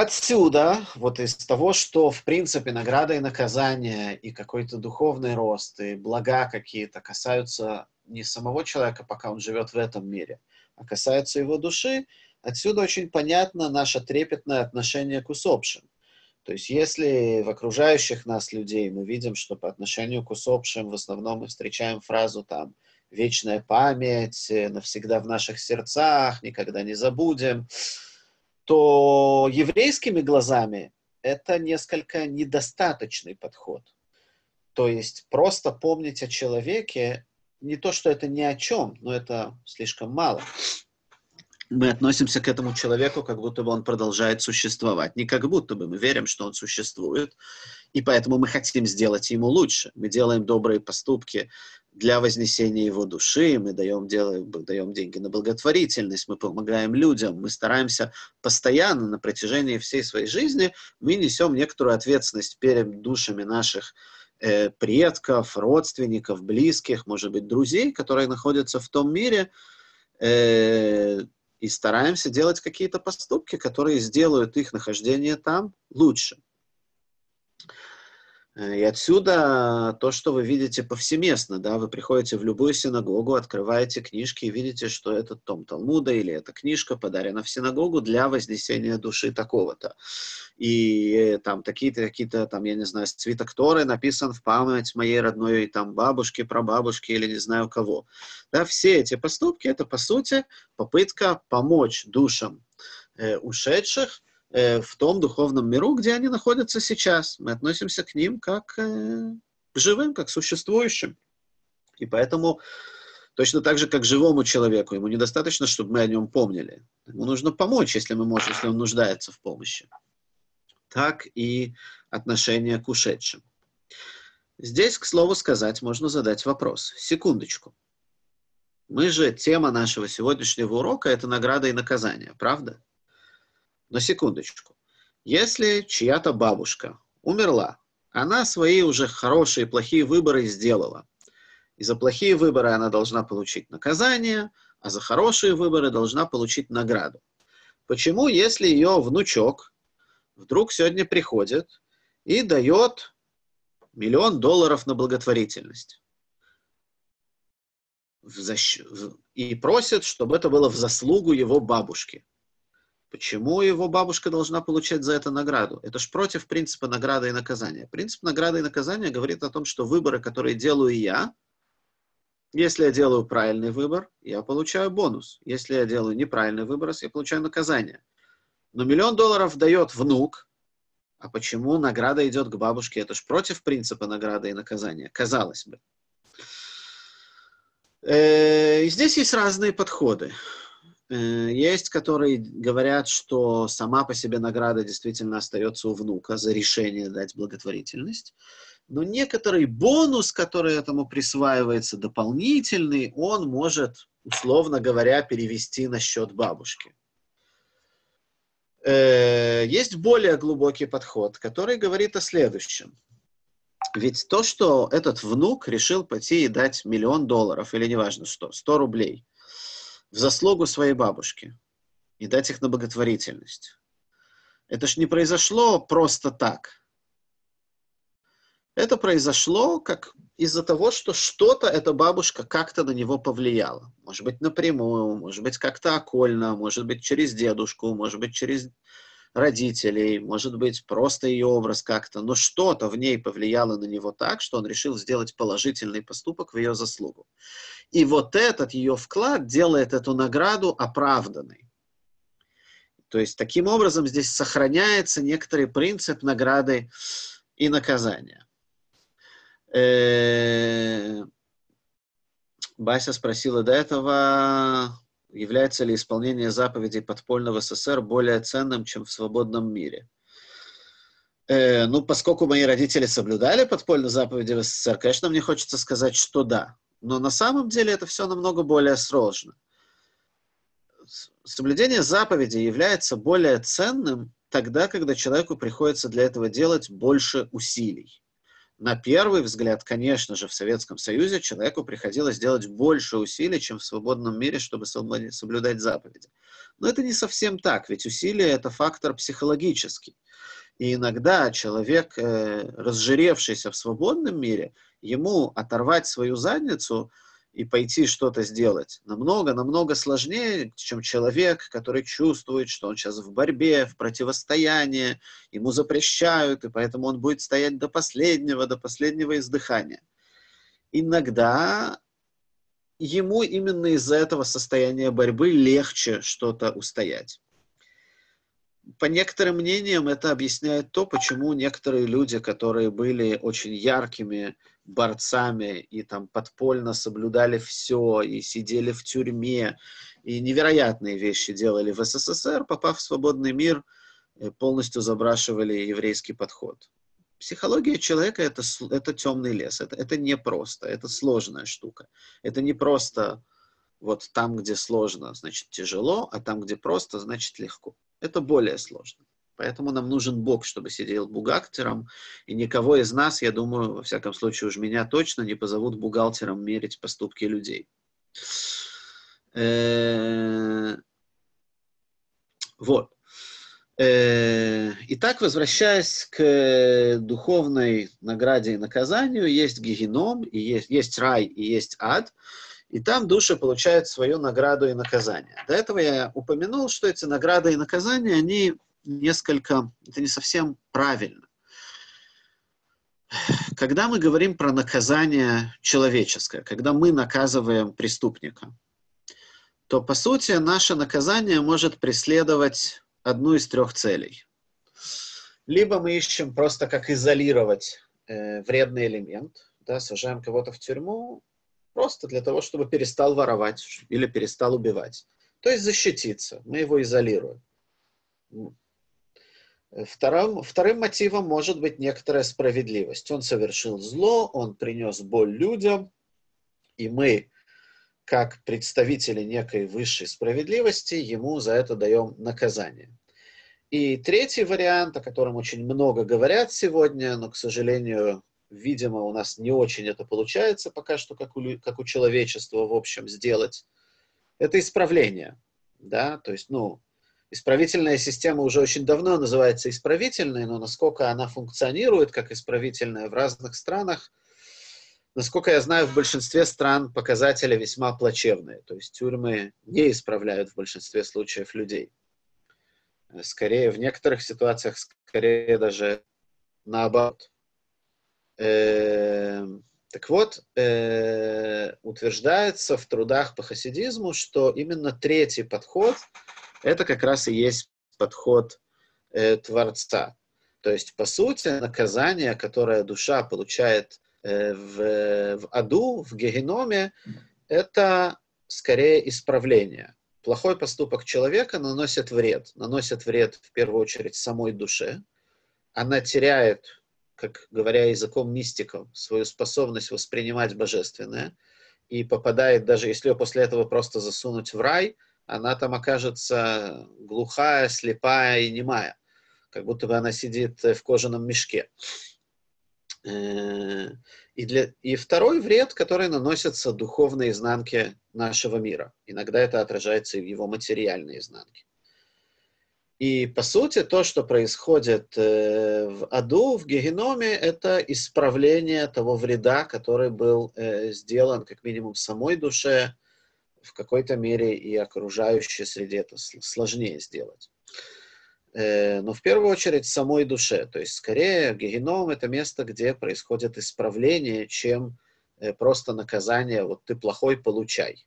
Отсюда, вот из того, что, в принципе, награда и наказание, и какой-то духовный рост, и блага какие-то касаются не самого человека, пока он живет в этом мире, а касаются его души, отсюда очень понятно наше трепетное отношение к усопшим. То есть если в окружающих нас людей мы видим, что по отношению к усопшим в основном мы встречаем фразу там «вечная память», «навсегда в наших сердцах», «никогда не забудем», то еврейскими глазами это несколько недостаточный подход. То есть просто помнить о человеке, не то, что это ни о чем, но это слишком мало. Мы относимся к этому человеку, как будто бы он продолжает существовать. Не как будто бы мы верим, что он существует, и поэтому мы хотим сделать ему лучше. Мы делаем добрые поступки для вознесения его души, мы даем, делаем, даем деньги на благотворительность, мы помогаем людям, мы стараемся постоянно на протяжении всей своей жизни, мы несем некоторую ответственность перед душами наших э, предков, родственников, близких, может быть, друзей, которые находятся в том мире, э, и стараемся делать какие-то поступки, которые сделают их нахождение там лучше. Э, и отсюда то, что вы видите повсеместно, да, вы приходите в любую синагогу, открываете книжки и видите, что это том Талмуда или эта книжка подарена в синагогу для вознесения души такого-то. И там такие-то, какие-то, там, я не знаю, свиток Торы написан в память моей родной там бабушки, прабабушки или не знаю кого. Да, все эти поступки, это, по сути, попытка помочь душам э, ушедших Э, в том духовном миру, где они находятся сейчас. Мы относимся к ним как э, к живым, как к существующим. И поэтому точно так же, как живому человеку, ему недостаточно, чтобы мы о нем помнили. Ему нужно помочь, если мы можем, если он нуждается в помощи. Так и отношение к ушедшим. Здесь, к слову сказать, можно задать вопрос. Секундочку. Мы же, тема нашего сегодняшнего урока – это награда и наказание, правда? На секундочку. Если чья-то бабушка умерла, она свои уже хорошие и плохие выборы сделала. И за плохие выборы она должна получить наказание, а за хорошие выборы должна получить награду. Почему, если ее внучок вдруг сегодня приходит и дает миллион долларов на благотворительность? И просит, чтобы это было в заслугу его бабушки – Почему его бабушка должна получать за это награду? Это ж против принципа награды и наказания. Принцип награды и наказания говорит о том, что выборы, которые делаю я, если я делаю правильный выбор, я получаю бонус. Если я делаю неправильный выбор, я получаю наказание. Но миллион долларов дает внук, а почему награда идет к бабушке? Это ж против принципа награды и наказания, казалось бы. Э, и здесь есть разные подходы. Э, есть, которые говорят, что сама по себе награда действительно остается у внука за решение дать благотворительность. Но некоторый бонус, который этому присваивается, дополнительный, он может, условно говоря, перевести на счет бабушки. Э, есть более глубокий подход, который говорит о следующем. Ведь то, что этот внук решил пойти и дать миллион долларов, или неважно что, 100 рублей – в заслугу своей бабушки. и дать их на благотворительность. Это ж не произошло просто так. Это произошло как из-за того, что что-то эта бабушка как-то на него повлияла. Может быть, напрямую, может быть, как-то окольно, может быть, через дедушку, может быть, через родителей, может быть, просто ее образ как-то, но что-то в ней повлияло на него так, что он решил сделать положительный поступок в ее заслугу. И вот этот ее вклад делает эту награду оправданной. То есть таким образом здесь сохраняется некоторый принцип награды и наказания. Э, Бася спросила до этого, является ли исполнение заповедей подпольного СССР более ценным, чем в свободном мире. Э, ну, поскольку мои родители соблюдали подпольные заповеди в СССР, конечно, мне хочется сказать, что да. Но на самом деле это все намного более сложно. Соблюдение заповедей является более ценным тогда, когда человеку приходится для этого делать больше усилий на первый взгляд, конечно же, в Советском Союзе человеку приходилось делать больше усилий, чем в свободном мире, чтобы соблюдать заповеди. Но это не совсем так, ведь усилия – это фактор психологический. И иногда человек, э, разжиревшийся в свободном мире, ему оторвать свою задницу – и пойти что-то сделать. Намного-намного сложнее, чем человек, который чувствует, что он сейчас в борьбе, в противостоянии, ему запрещают, и поэтому он будет стоять до последнего, до последнего издыхания. Иногда ему именно из-за этого состояния борьбы легче что-то устоять. По некоторым мнениям это объясняет то, почему некоторые люди, которые были очень яркими борцами и там подпольно соблюдали все, и сидели в тюрьме, и невероятные вещи делали в СССР, попав в свободный мир, э, полностью забрашивали еврейский подход. Психология человека это, это темный лес, это, это непросто, это сложная штука. Это не просто вот там, где сложно, значит тяжело, а там, где просто, значит легко. Это более сложно. Поэтому нам нужен Бог, чтобы сидел бухгалтером. И никого из нас, я думаю, во всяком случае, уж меня точно не позовут бухгалтером мерить поступки людей. Э, вот. Э, итак, возвращаясь к духовной награде и наказанию, есть гигеном, и есть, есть рай, и есть ад, и там души получают свою награду и наказание. До этого я упомянул, что эти награды и наказания, они несколько, это не совсем правильно. Когда мы говорим про наказание человеческое, когда мы наказываем преступника, то, по сути, наше наказание может преследовать одну из трех целей. Либо мы ищем просто как изолировать э, вредный элемент, да, сажаем кого-то в тюрьму просто для того, чтобы перестал воровать или перестал убивать. То есть защититься, мы его изолируем. Вторым, вторым мотивом может быть некоторая справедливость. Он совершил зло, он принес боль людям, и мы, как представители некой высшей справедливости, ему за это даем наказание. И третий вариант, о котором очень много говорят сегодня, но, к сожалению, видимо, у нас не очень это получается пока что, как у, как у человечества, в общем, сделать, это исправление. Да? То есть, ну, Исправительная система уже очень давно называется исправительной, но насколько она функционирует как исправительная в разных странах, насколько я знаю, в большинстве стран показатели весьма плачевные. То есть тюрьмы не исправляют в большинстве случаев людей. Скорее, в некоторых ситуациях, скорее даже наоборот. Э, так вот, э, утверждается в трудах по хасидизму, что именно третий подход – это как раз и есть подход э, Творца. То есть, по сути, наказание, которое душа получает э, в, в аду, в геноме, это скорее исправление. Плохой поступок человека наносит вред. Наносит вред в первую очередь самой душе. Она теряет, как говоря языком мистиков, свою способность воспринимать божественное и попадает, даже если ее после этого просто засунуть в рай – она там окажется глухая, слепая и немая, как будто бы она сидит в кожаном мешке. Э, и, для, и второй вред, который наносится духовной изнанке нашего мира. Иногда это отражается и в его материальной изнанке. И, по сути, то, что происходит э, в аду, в геноме, это исправление того вреда, который был э, сделан, как минимум, самой душе, в какой-то мере и окружающей среде. Это сложнее сделать. Э, но в первую очередь самой душе. То есть, скорее, геном — это место, где происходит исправление, чем э, просто наказание «вот ты плохой, получай».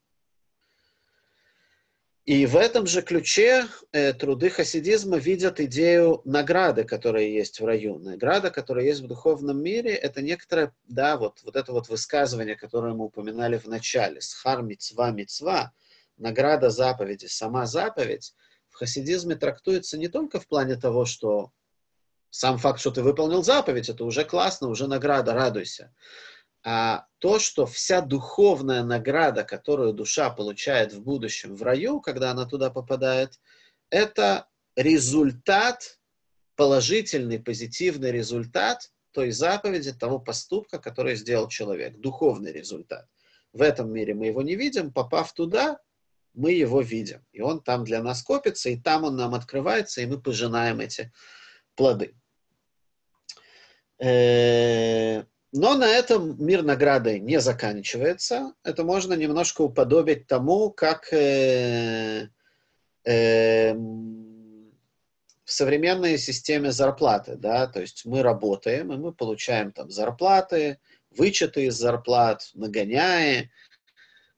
И в этом же ключе э, труды хасидизма видят идею награды, которая есть в раю. Награда, которая есть в духовном мире, это некоторое, да, вот, вот это вот высказывание, которое мы упоминали в начале, схар мицва мицва, награда заповеди, сама заповедь, в хасидизме трактуется не только в плане того, что сам факт, что ты выполнил заповедь, это уже классно, уже награда, радуйся а то, что вся духовная награда, которую душа получает в будущем в раю, когда она туда попадает, это результат, положительный, позитивный результат той заповеди, того поступка, который сделал человек, духовный результат. В этом мире мы его не видим, попав туда, мы его видим. И он там для нас копится, и там он нам открывается, и мы пожинаем эти плоды. Э, но на этом мир награды не заканчивается. Это можно немножко уподобить тому, как э, э, в современной системе зарплаты. Да? То есть мы работаем, и мы получаем там зарплаты, вычеты из зарплат, нагоняя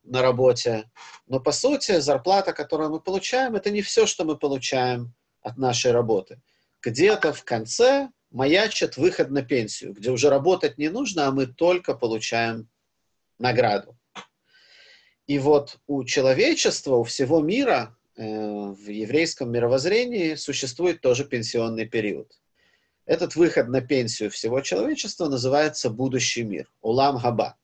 на работе. Но по сути зарплата, которую мы получаем, это не все, что мы получаем от нашей работы. Где-то в конце маячит выход на пенсию, где уже работать не нужно, а мы только получаем награду. И вот у человечества, у всего мира э, в еврейском мировоззрении существует тоже пенсионный период. Этот выход на пенсию всего человечества называется будущий мир, улам хаба.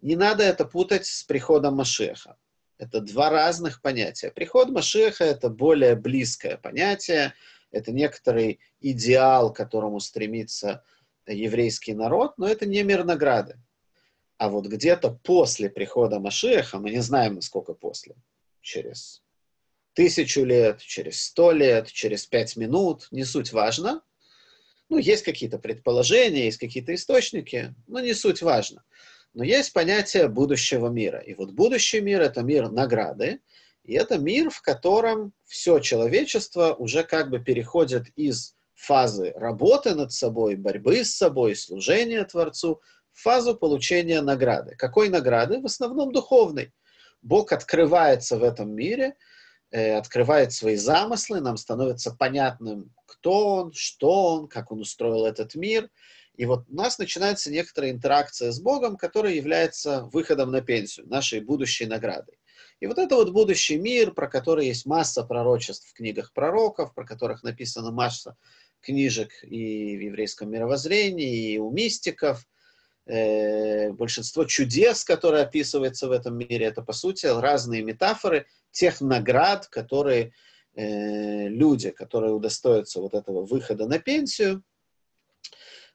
Не надо это путать с приходом Машеха. Это два разных понятия. Приход Машеха – это более близкое понятие, это некоторый идеал, к которому стремится еврейский народ, но это не мир награды. А вот где-то после прихода Машеха, мы не знаем, насколько после, через тысячу лет, через сто лет, через пять минут, не суть важно. Ну, есть какие-то предположения, есть какие-то источники, но не суть важно. Но есть понятие будущего мира. И вот будущий мир – это мир награды, и это мир, в котором все человечество уже как бы переходит из фазы работы над собой, борьбы с собой, служения Творцу, в фазу получения награды. Какой награды? В основном духовной. Бог открывается в этом мире, э, открывает свои замыслы, нам становится понятным, кто он, что он, как он устроил этот мир. И вот у нас начинается некоторая интеракция с Богом, которая является выходом на пенсию, нашей будущей наградой. И вот это вот будущий мир, про который есть масса пророчеств в книгах пророков, про которых написана масса книжек и в еврейском мировоззрении, и у мистиков. Э, большинство чудес, которые описываются в этом мире, это, по сути, разные метафоры тех наград, которые э, люди, которые удостоятся вот этого выхода на пенсию,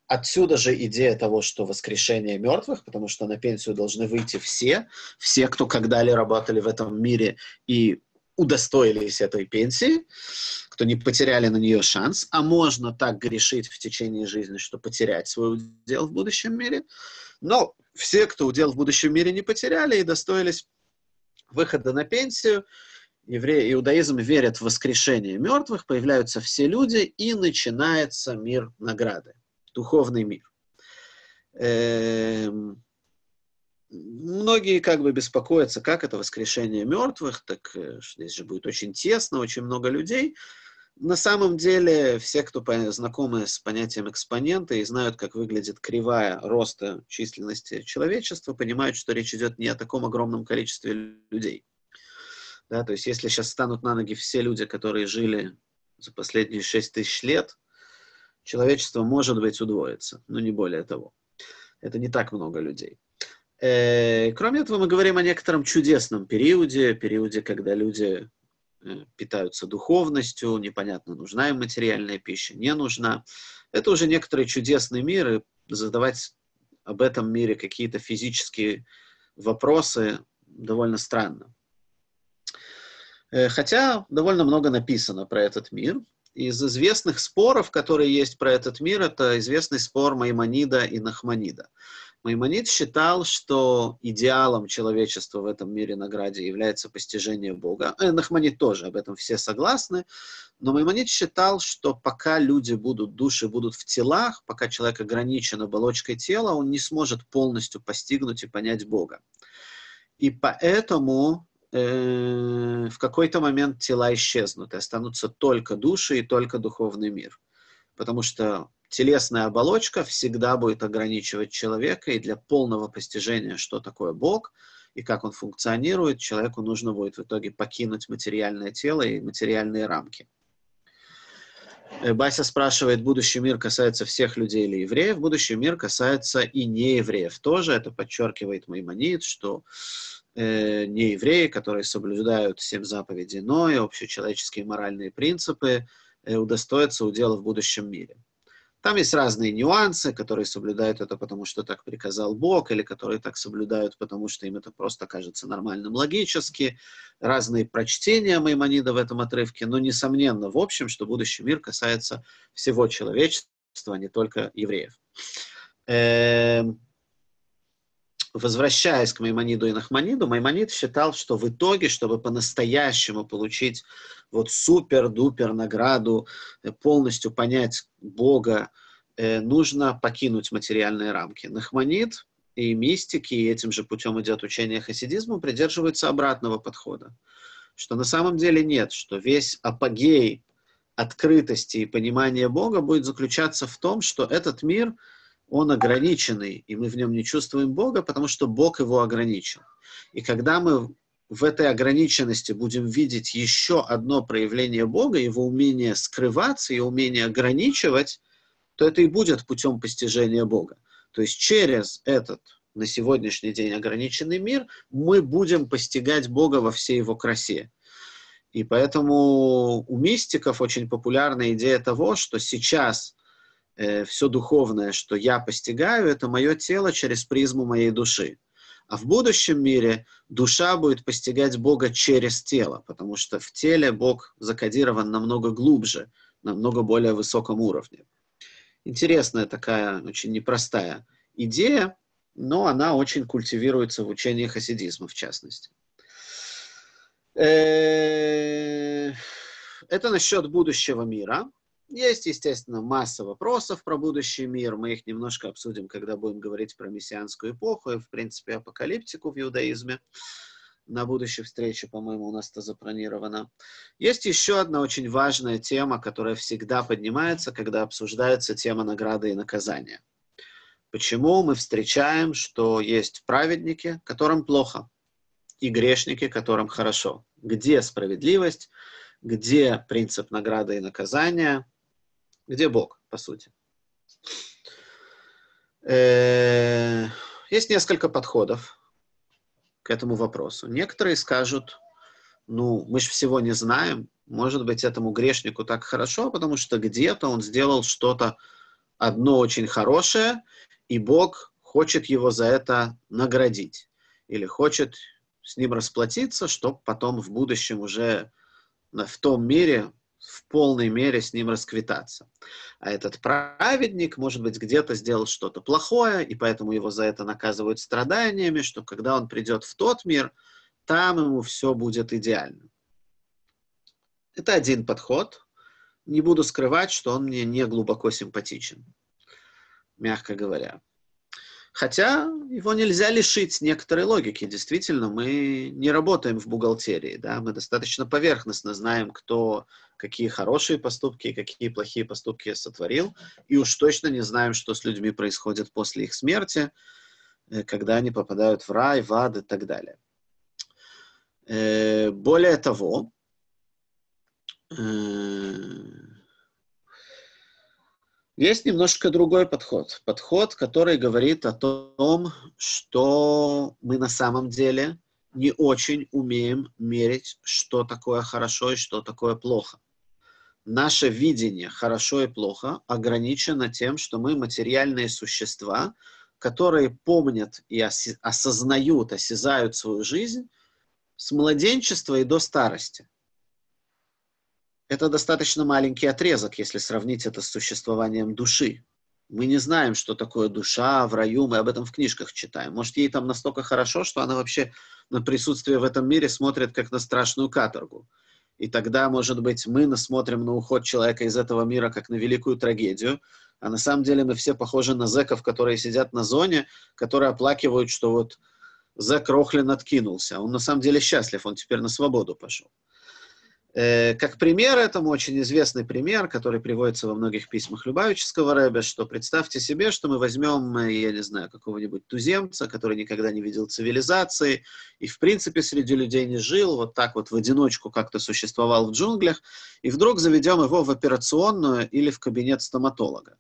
Отсюда же идея того, что воскрешение мертвых, потому что на пенсию должны выйти все, все, кто когда-либо работали в этом мире и удостоились этой пенсии, кто не потеряли на нее шанс, а можно так грешить в течение жизни, что потерять свой удел в будущем мире. Но все, кто удел в будущем мире не потеряли и достоились выхода на пенсию, евреи, иудаизм верят в воскрешение мертвых, появляются все люди, и начинается мир награды духовный мир. Эм, многие как бы беспокоятся, как это воскрешение мертвых, так э, здесь же будет очень тесно, очень много людей. На самом деле, все, кто знакомы с понятием экспонента и знают, как выглядит кривая роста численности человечества, понимают, что речь идет не о таком огромном количестве людей. Да, то есть, если сейчас станут на ноги все люди, которые жили за последние 6 тысяч лет, человечество, может быть, удвоится, но не более того. Это не так много людей. Э, кроме этого, мы говорим о некотором чудесном периоде, периоде, когда люди э, питаются духовностью, непонятно, нужна им материальная пища, не нужна. Это уже некоторый чудесный мир, и задавать об этом мире какие-то физические вопросы довольно странно. Э, хотя довольно много написано про этот мир, из известных споров, которые есть про этот мир, это известный спор Маймонида и Нахманида. Маймонид считал, что идеалом человечества в этом мире награде является постижение Бога. Э, Нахманид тоже, об этом все согласны. Но Маймонид считал, что пока люди будут, души будут в телах, пока человек ограничен оболочкой тела, он не сможет полностью постигнуть и понять Бога. И поэтому э, в какой-то момент тела исчезнут, и останутся только души и только духовный мир. Потому что телесная оболочка всегда будет ограничивать человека, и для полного постижения, что такое Бог и как он функционирует, человеку нужно будет в итоге покинуть материальное тело и материальные рамки. Э, Бася спрашивает, будущий мир касается всех людей или евреев? Будущий мир касается и неевреев тоже. Это подчеркивает Маймонид, что э, неевреи, которые соблюдают семь заповедей Ноя, общечеловеческие моральные принципы, э, удостоятся удела в будущем мире. Там есть разные нюансы, которые соблюдают это, потому что так приказал Бог, или которые так соблюдают, потому что им это просто кажется нормальным логически. Разные прочтения Маймонида в этом отрывке, но несомненно, в общем, что будущий мир касается всего человечества, а не только евреев. Возвращаясь к Маймониду и Нахманиду, Маймонид считал, что в итоге, чтобы по-настоящему получить вот супер-дупер награду, э, полностью понять Бога, э, нужно покинуть материальные рамки. Нахманид и мистики, и этим же путем идет учение хасидизма, придерживаются обратного подхода. Что на самом деле нет, что весь апогей открытости и понимания Бога будет заключаться в том, что этот мир — он ограниченный, и мы в нем не чувствуем Бога, потому что Бог его ограничил. И когда мы в этой ограниченности будем видеть еще одно проявление Бога, его умение скрываться и умение ограничивать, то это и будет путем постижения Бога. То есть через этот на сегодняшний день ограниченный мир мы будем постигать Бога во всей его красе. И поэтому у мистиков очень популярна идея того, что сейчас э, все духовное, что я постигаю, это мое тело через призму моей души. А в будущем мире душа будет постигать Бога через тело, потому что в теле Бог закодирован намного глубже, на намного более высоком уровне. Интересная такая, очень непростая идея, но она очень культивируется в учении хасидизма, в частности. Э, это насчет будущего мира. Есть, естественно, масса вопросов про будущий мир. Мы их немножко обсудим, когда будем говорить про мессианскую эпоху и, в принципе, апокалиптику в иудаизме. На будущей встрече, по-моему, у нас это запланировано. Есть еще одна очень важная тема, которая всегда поднимается, когда обсуждается тема награды и наказания. Почему мы встречаем, что есть праведники, которым плохо, и грешники, которым хорошо? Где справедливость? Где принцип награды и наказания? Где Бог, по сути? Э, есть несколько подходов к этому вопросу. Некоторые скажут, ну, мы же всего не знаем, может быть, этому грешнику так хорошо, потому что где-то он сделал что-то одно очень хорошее, и Бог хочет его за это наградить. Или хочет с ним расплатиться, чтобы потом в будущем уже в том мире в полной мере с ним расквитаться. А этот праведник, может быть, где-то сделал что-то плохое, и поэтому его за это наказывают страданиями, что когда он придет в тот мир, там ему все будет идеально. Это один подход. Не буду скрывать, что он мне не глубоко симпатичен, мягко говоря. Хотя его нельзя лишить некоторой логики. Действительно, мы не работаем в бухгалтерии, да, мы достаточно поверхностно знаем, кто какие хорошие поступки и какие плохие поступки сотворил, и уж точно не знаем, что с людьми происходит после их смерти, э, когда они попадают в рай, в ад и так далее. Э, более того, э, есть немножко другой подход. Подход, который говорит о том, что мы на самом деле не очень умеем мерить, что такое хорошо и что такое плохо. Наше видение хорошо и плохо ограничено тем, что мы материальные существа, которые помнят и осознают, осязают свою жизнь с младенчества и до старости. Это достаточно маленький отрезок, если сравнить это с существованием души. Мы не знаем, что такое душа в раю, мы об этом в книжках читаем. Может, ей там настолько хорошо, что она вообще на присутствие в этом мире смотрит как на страшную каторгу. И тогда, может быть, мы смотрим на уход человека из этого мира как на великую трагедию, а на самом деле мы все похожи на зеков, которые сидят на зоне, которые оплакивают, что вот зек Рохлин откинулся. Он на самом деле счастлив, он теперь на свободу пошел. Э, как пример этому очень известный пример, который приводится во многих письмах Любавического Рэбе, что представьте себе, что мы возьмем, э, я не знаю, какого-нибудь туземца, который никогда не видел цивилизации и, в принципе, среди людей не жил, вот так вот в одиночку как-то существовал в джунглях, и вдруг заведем его в операционную или в кабинет стоматолога.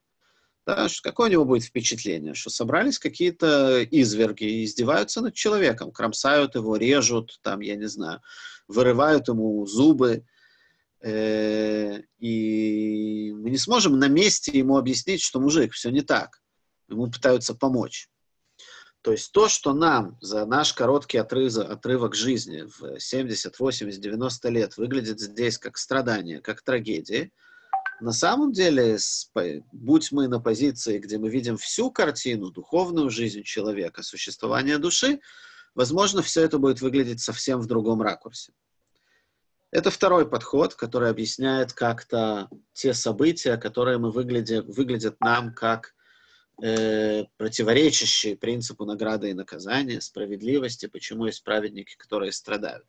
Да, какое у него будет впечатление? Что собрались какие-то изверги и издеваются над человеком, кромсают его, режут, там, я не знаю, вырывают ему зубы, э, и мы не сможем на месте ему объяснить, что мужик, все не так. Ему пытаются помочь. То есть то, что нам за наш короткий отрывок, отрывок жизни в 70, 80, 90 лет выглядит здесь как страдание, как трагедия, на самом деле, будь мы на позиции, где мы видим всю картину, духовную жизнь человека, существование души, возможно, все это будет выглядеть совсем в другом ракурсе. Это второй подход, который объясняет как-то те события, которые мы выглядят, выглядят нам как э, противоречащие принципу награды и наказания, справедливости, почему есть праведники, которые страдают.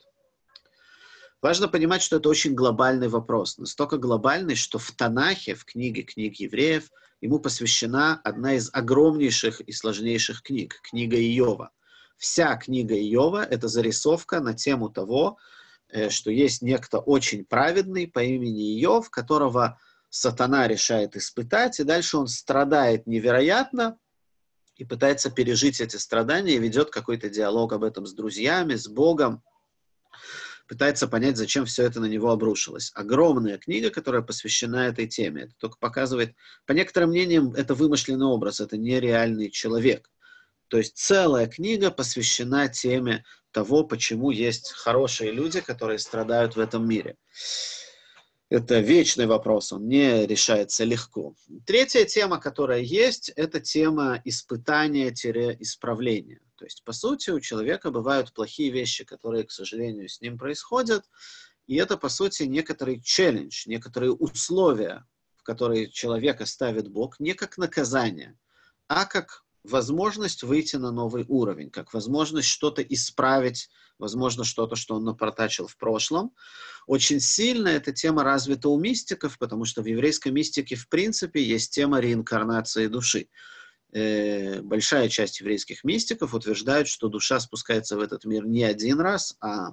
Важно понимать, что это очень глобальный вопрос, настолько глобальный, что в Танахе, в книге книг евреев, ему посвящена одна из огромнейших и сложнейших книг, книга Иова – Вся книга Иова – это зарисовка на тему того, э, что есть некто очень праведный по имени Иов, которого сатана решает испытать, и дальше он страдает невероятно и пытается пережить эти страдания, и ведет какой-то диалог об этом с друзьями, с Богом, пытается понять, зачем все это на него обрушилось. Огромная книга, которая посвящена этой теме. Это только показывает, по некоторым мнениям, это вымышленный образ, это нереальный человек. То есть целая книга посвящена теме того, почему есть хорошие люди, которые страдают в этом мире. Это вечный вопрос, он не решается легко. Третья тема, которая есть, это тема испытания-исправления. То есть, по сути, у человека бывают плохие вещи, которые, к сожалению, с ним происходят, и это, по сути, некоторый челлендж, некоторые условия, в которые человека ставит Бог, не как наказание, а как возможность выйти на новый уровень, как возможность что-то исправить, возможно, что-то, что он напортачил в прошлом. Очень сильно эта тема развита у мистиков, потому что в еврейской мистике, в принципе, есть тема реинкарнации души. Э, большая часть еврейских мистиков утверждает, что душа спускается в этот мир не один раз, а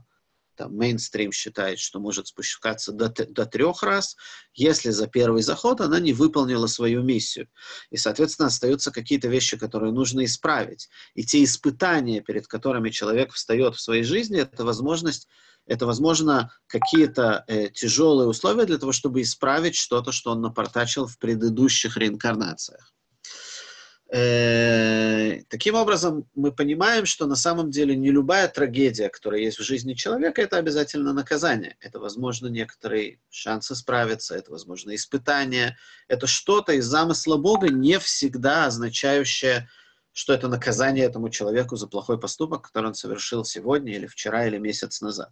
там мейнстрим считает, что может спускаться до, до трех раз, если за первый заход она не выполнила свою миссию. И, соответственно, остаются какие-то вещи, которые нужно исправить. И те испытания, перед которыми человек встает в своей жизни, это возможность это, возможно, какие-то э, тяжелые условия для того, чтобы исправить что-то, что он напортачил в предыдущих реинкарнациях. Э, таким образом, мы понимаем, что на самом деле не любая трагедия, которая есть в жизни человека, это обязательно наказание. Это, возможно, некоторые шансы справиться, это, возможно, испытание. Это что-то из замысла Бога, не всегда означающее, что это наказание этому человеку за плохой поступок, который он совершил сегодня или вчера или месяц назад.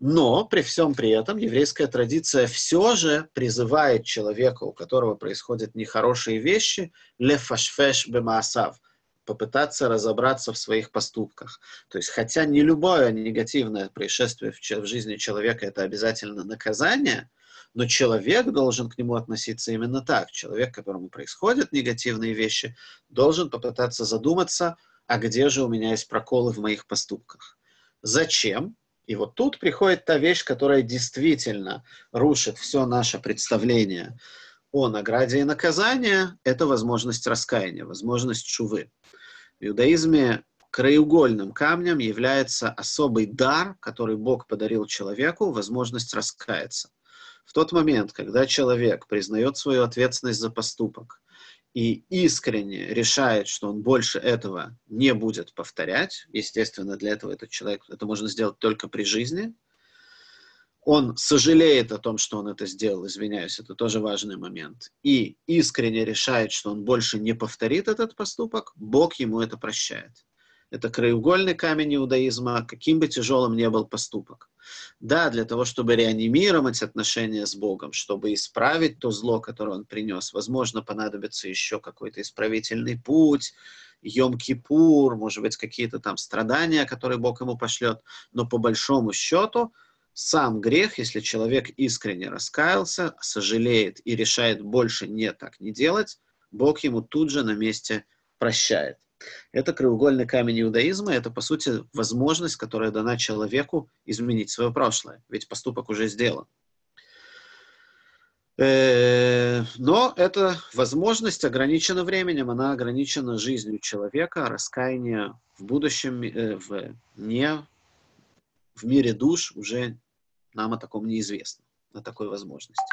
Но при всем при этом еврейская традиция все же призывает человека, у которого происходят нехорошие вещи, лефашфеш бемаасав, попытаться разобраться в своих поступках. То есть, хотя не любое негативное происшествие в жизни человека это обязательно наказание, но человек должен к нему относиться именно так. Человек, которому происходят негативные вещи, должен попытаться задуматься, а где же у меня есть проколы в моих поступках. Зачем? И вот тут приходит та вещь, которая действительно рушит все наше представление о награде и наказании, это возможность раскаяния, возможность шувы. В иудаизме краеугольным камнем является особый дар, который Бог подарил человеку, возможность раскаяться. В тот момент, когда человек признает свою ответственность за поступок, и искренне решает, что он больше этого не будет повторять, естественно, для этого этот человек, это можно сделать только при жизни, он сожалеет о том, что он это сделал, извиняюсь, это тоже важный момент, и искренне решает, что он больше не повторит этот поступок, Бог ему это прощает. Это краеугольный камень иудаизма, каким бы тяжелым ни был поступок. Да, для того, чтобы реанимировать отношения с Богом, чтобы исправить то зло, которое он принес, возможно, понадобится еще какой-то исправительный путь, Йом-Кипур, может быть, какие-то там страдания, которые Бог ему пошлет. Но по большому счету, сам грех, если человек искренне раскаялся, сожалеет и решает больше не так не делать, Бог ему тут же на месте прощает. Это краеугольный камень иудаизма, это, по сути, возможность, которая дана человеку изменить свое прошлое, ведь поступок уже сделан. Э, но эта возможность ограничена временем, она ограничена жизнью человека, раскаяние в будущем, э, в, не в мире душ уже нам о таком неизвестно, о такой возможности.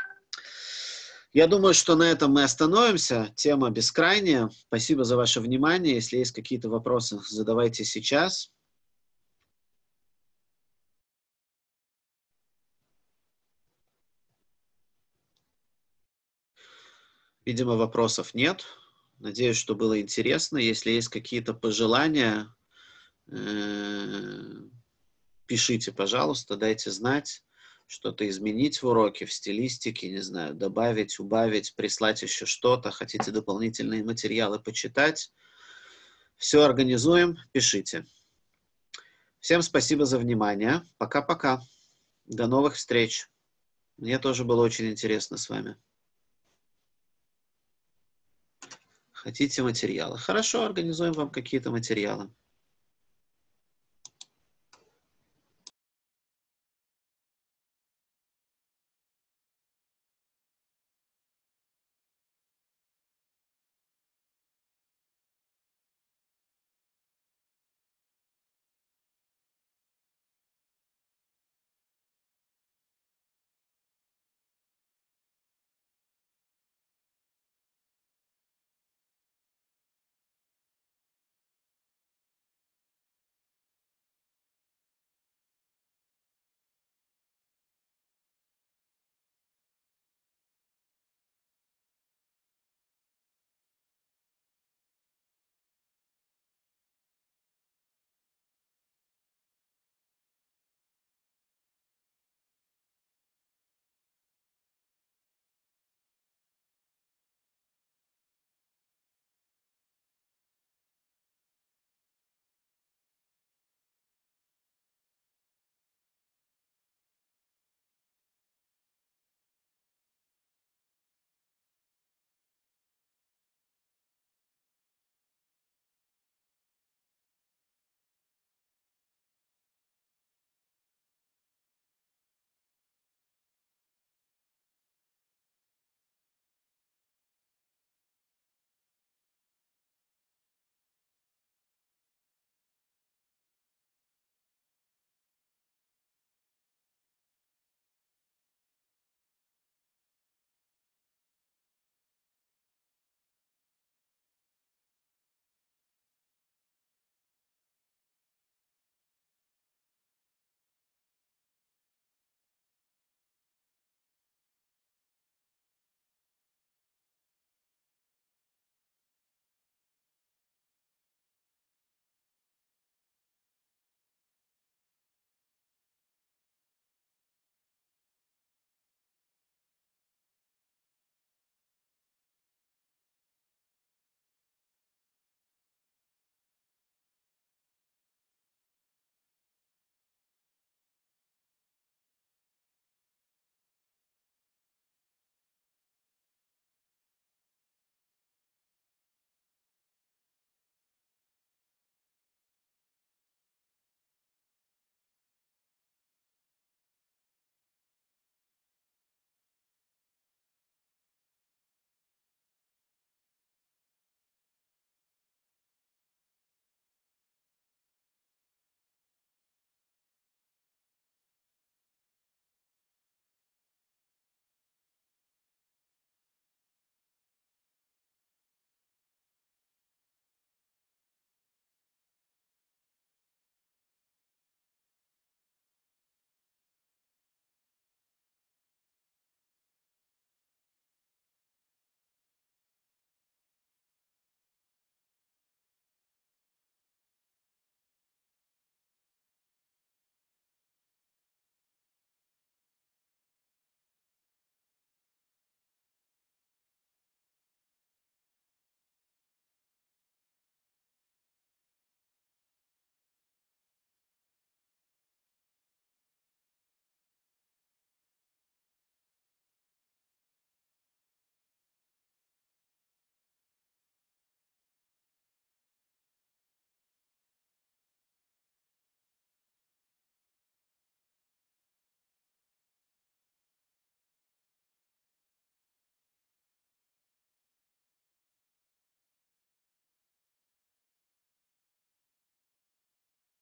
Я думаю, что на этом мы остановимся. Тема бескрайняя. Спасибо за ваше внимание. Если есть какие-то вопросы, задавайте сейчас. Видимо, вопросов нет. Надеюсь, что было интересно. Если есть какие-то пожелания, э, пишите, пожалуйста, дайте знать что-то изменить в уроке, в стилистике, не знаю, добавить, убавить, прислать еще что-то, хотите дополнительные материалы почитать, все организуем, пишите. Всем спасибо за внимание. Пока-пока. До новых встреч. Мне тоже было очень интересно с вами. Хотите материалы? Хорошо, организуем вам какие-то материалы.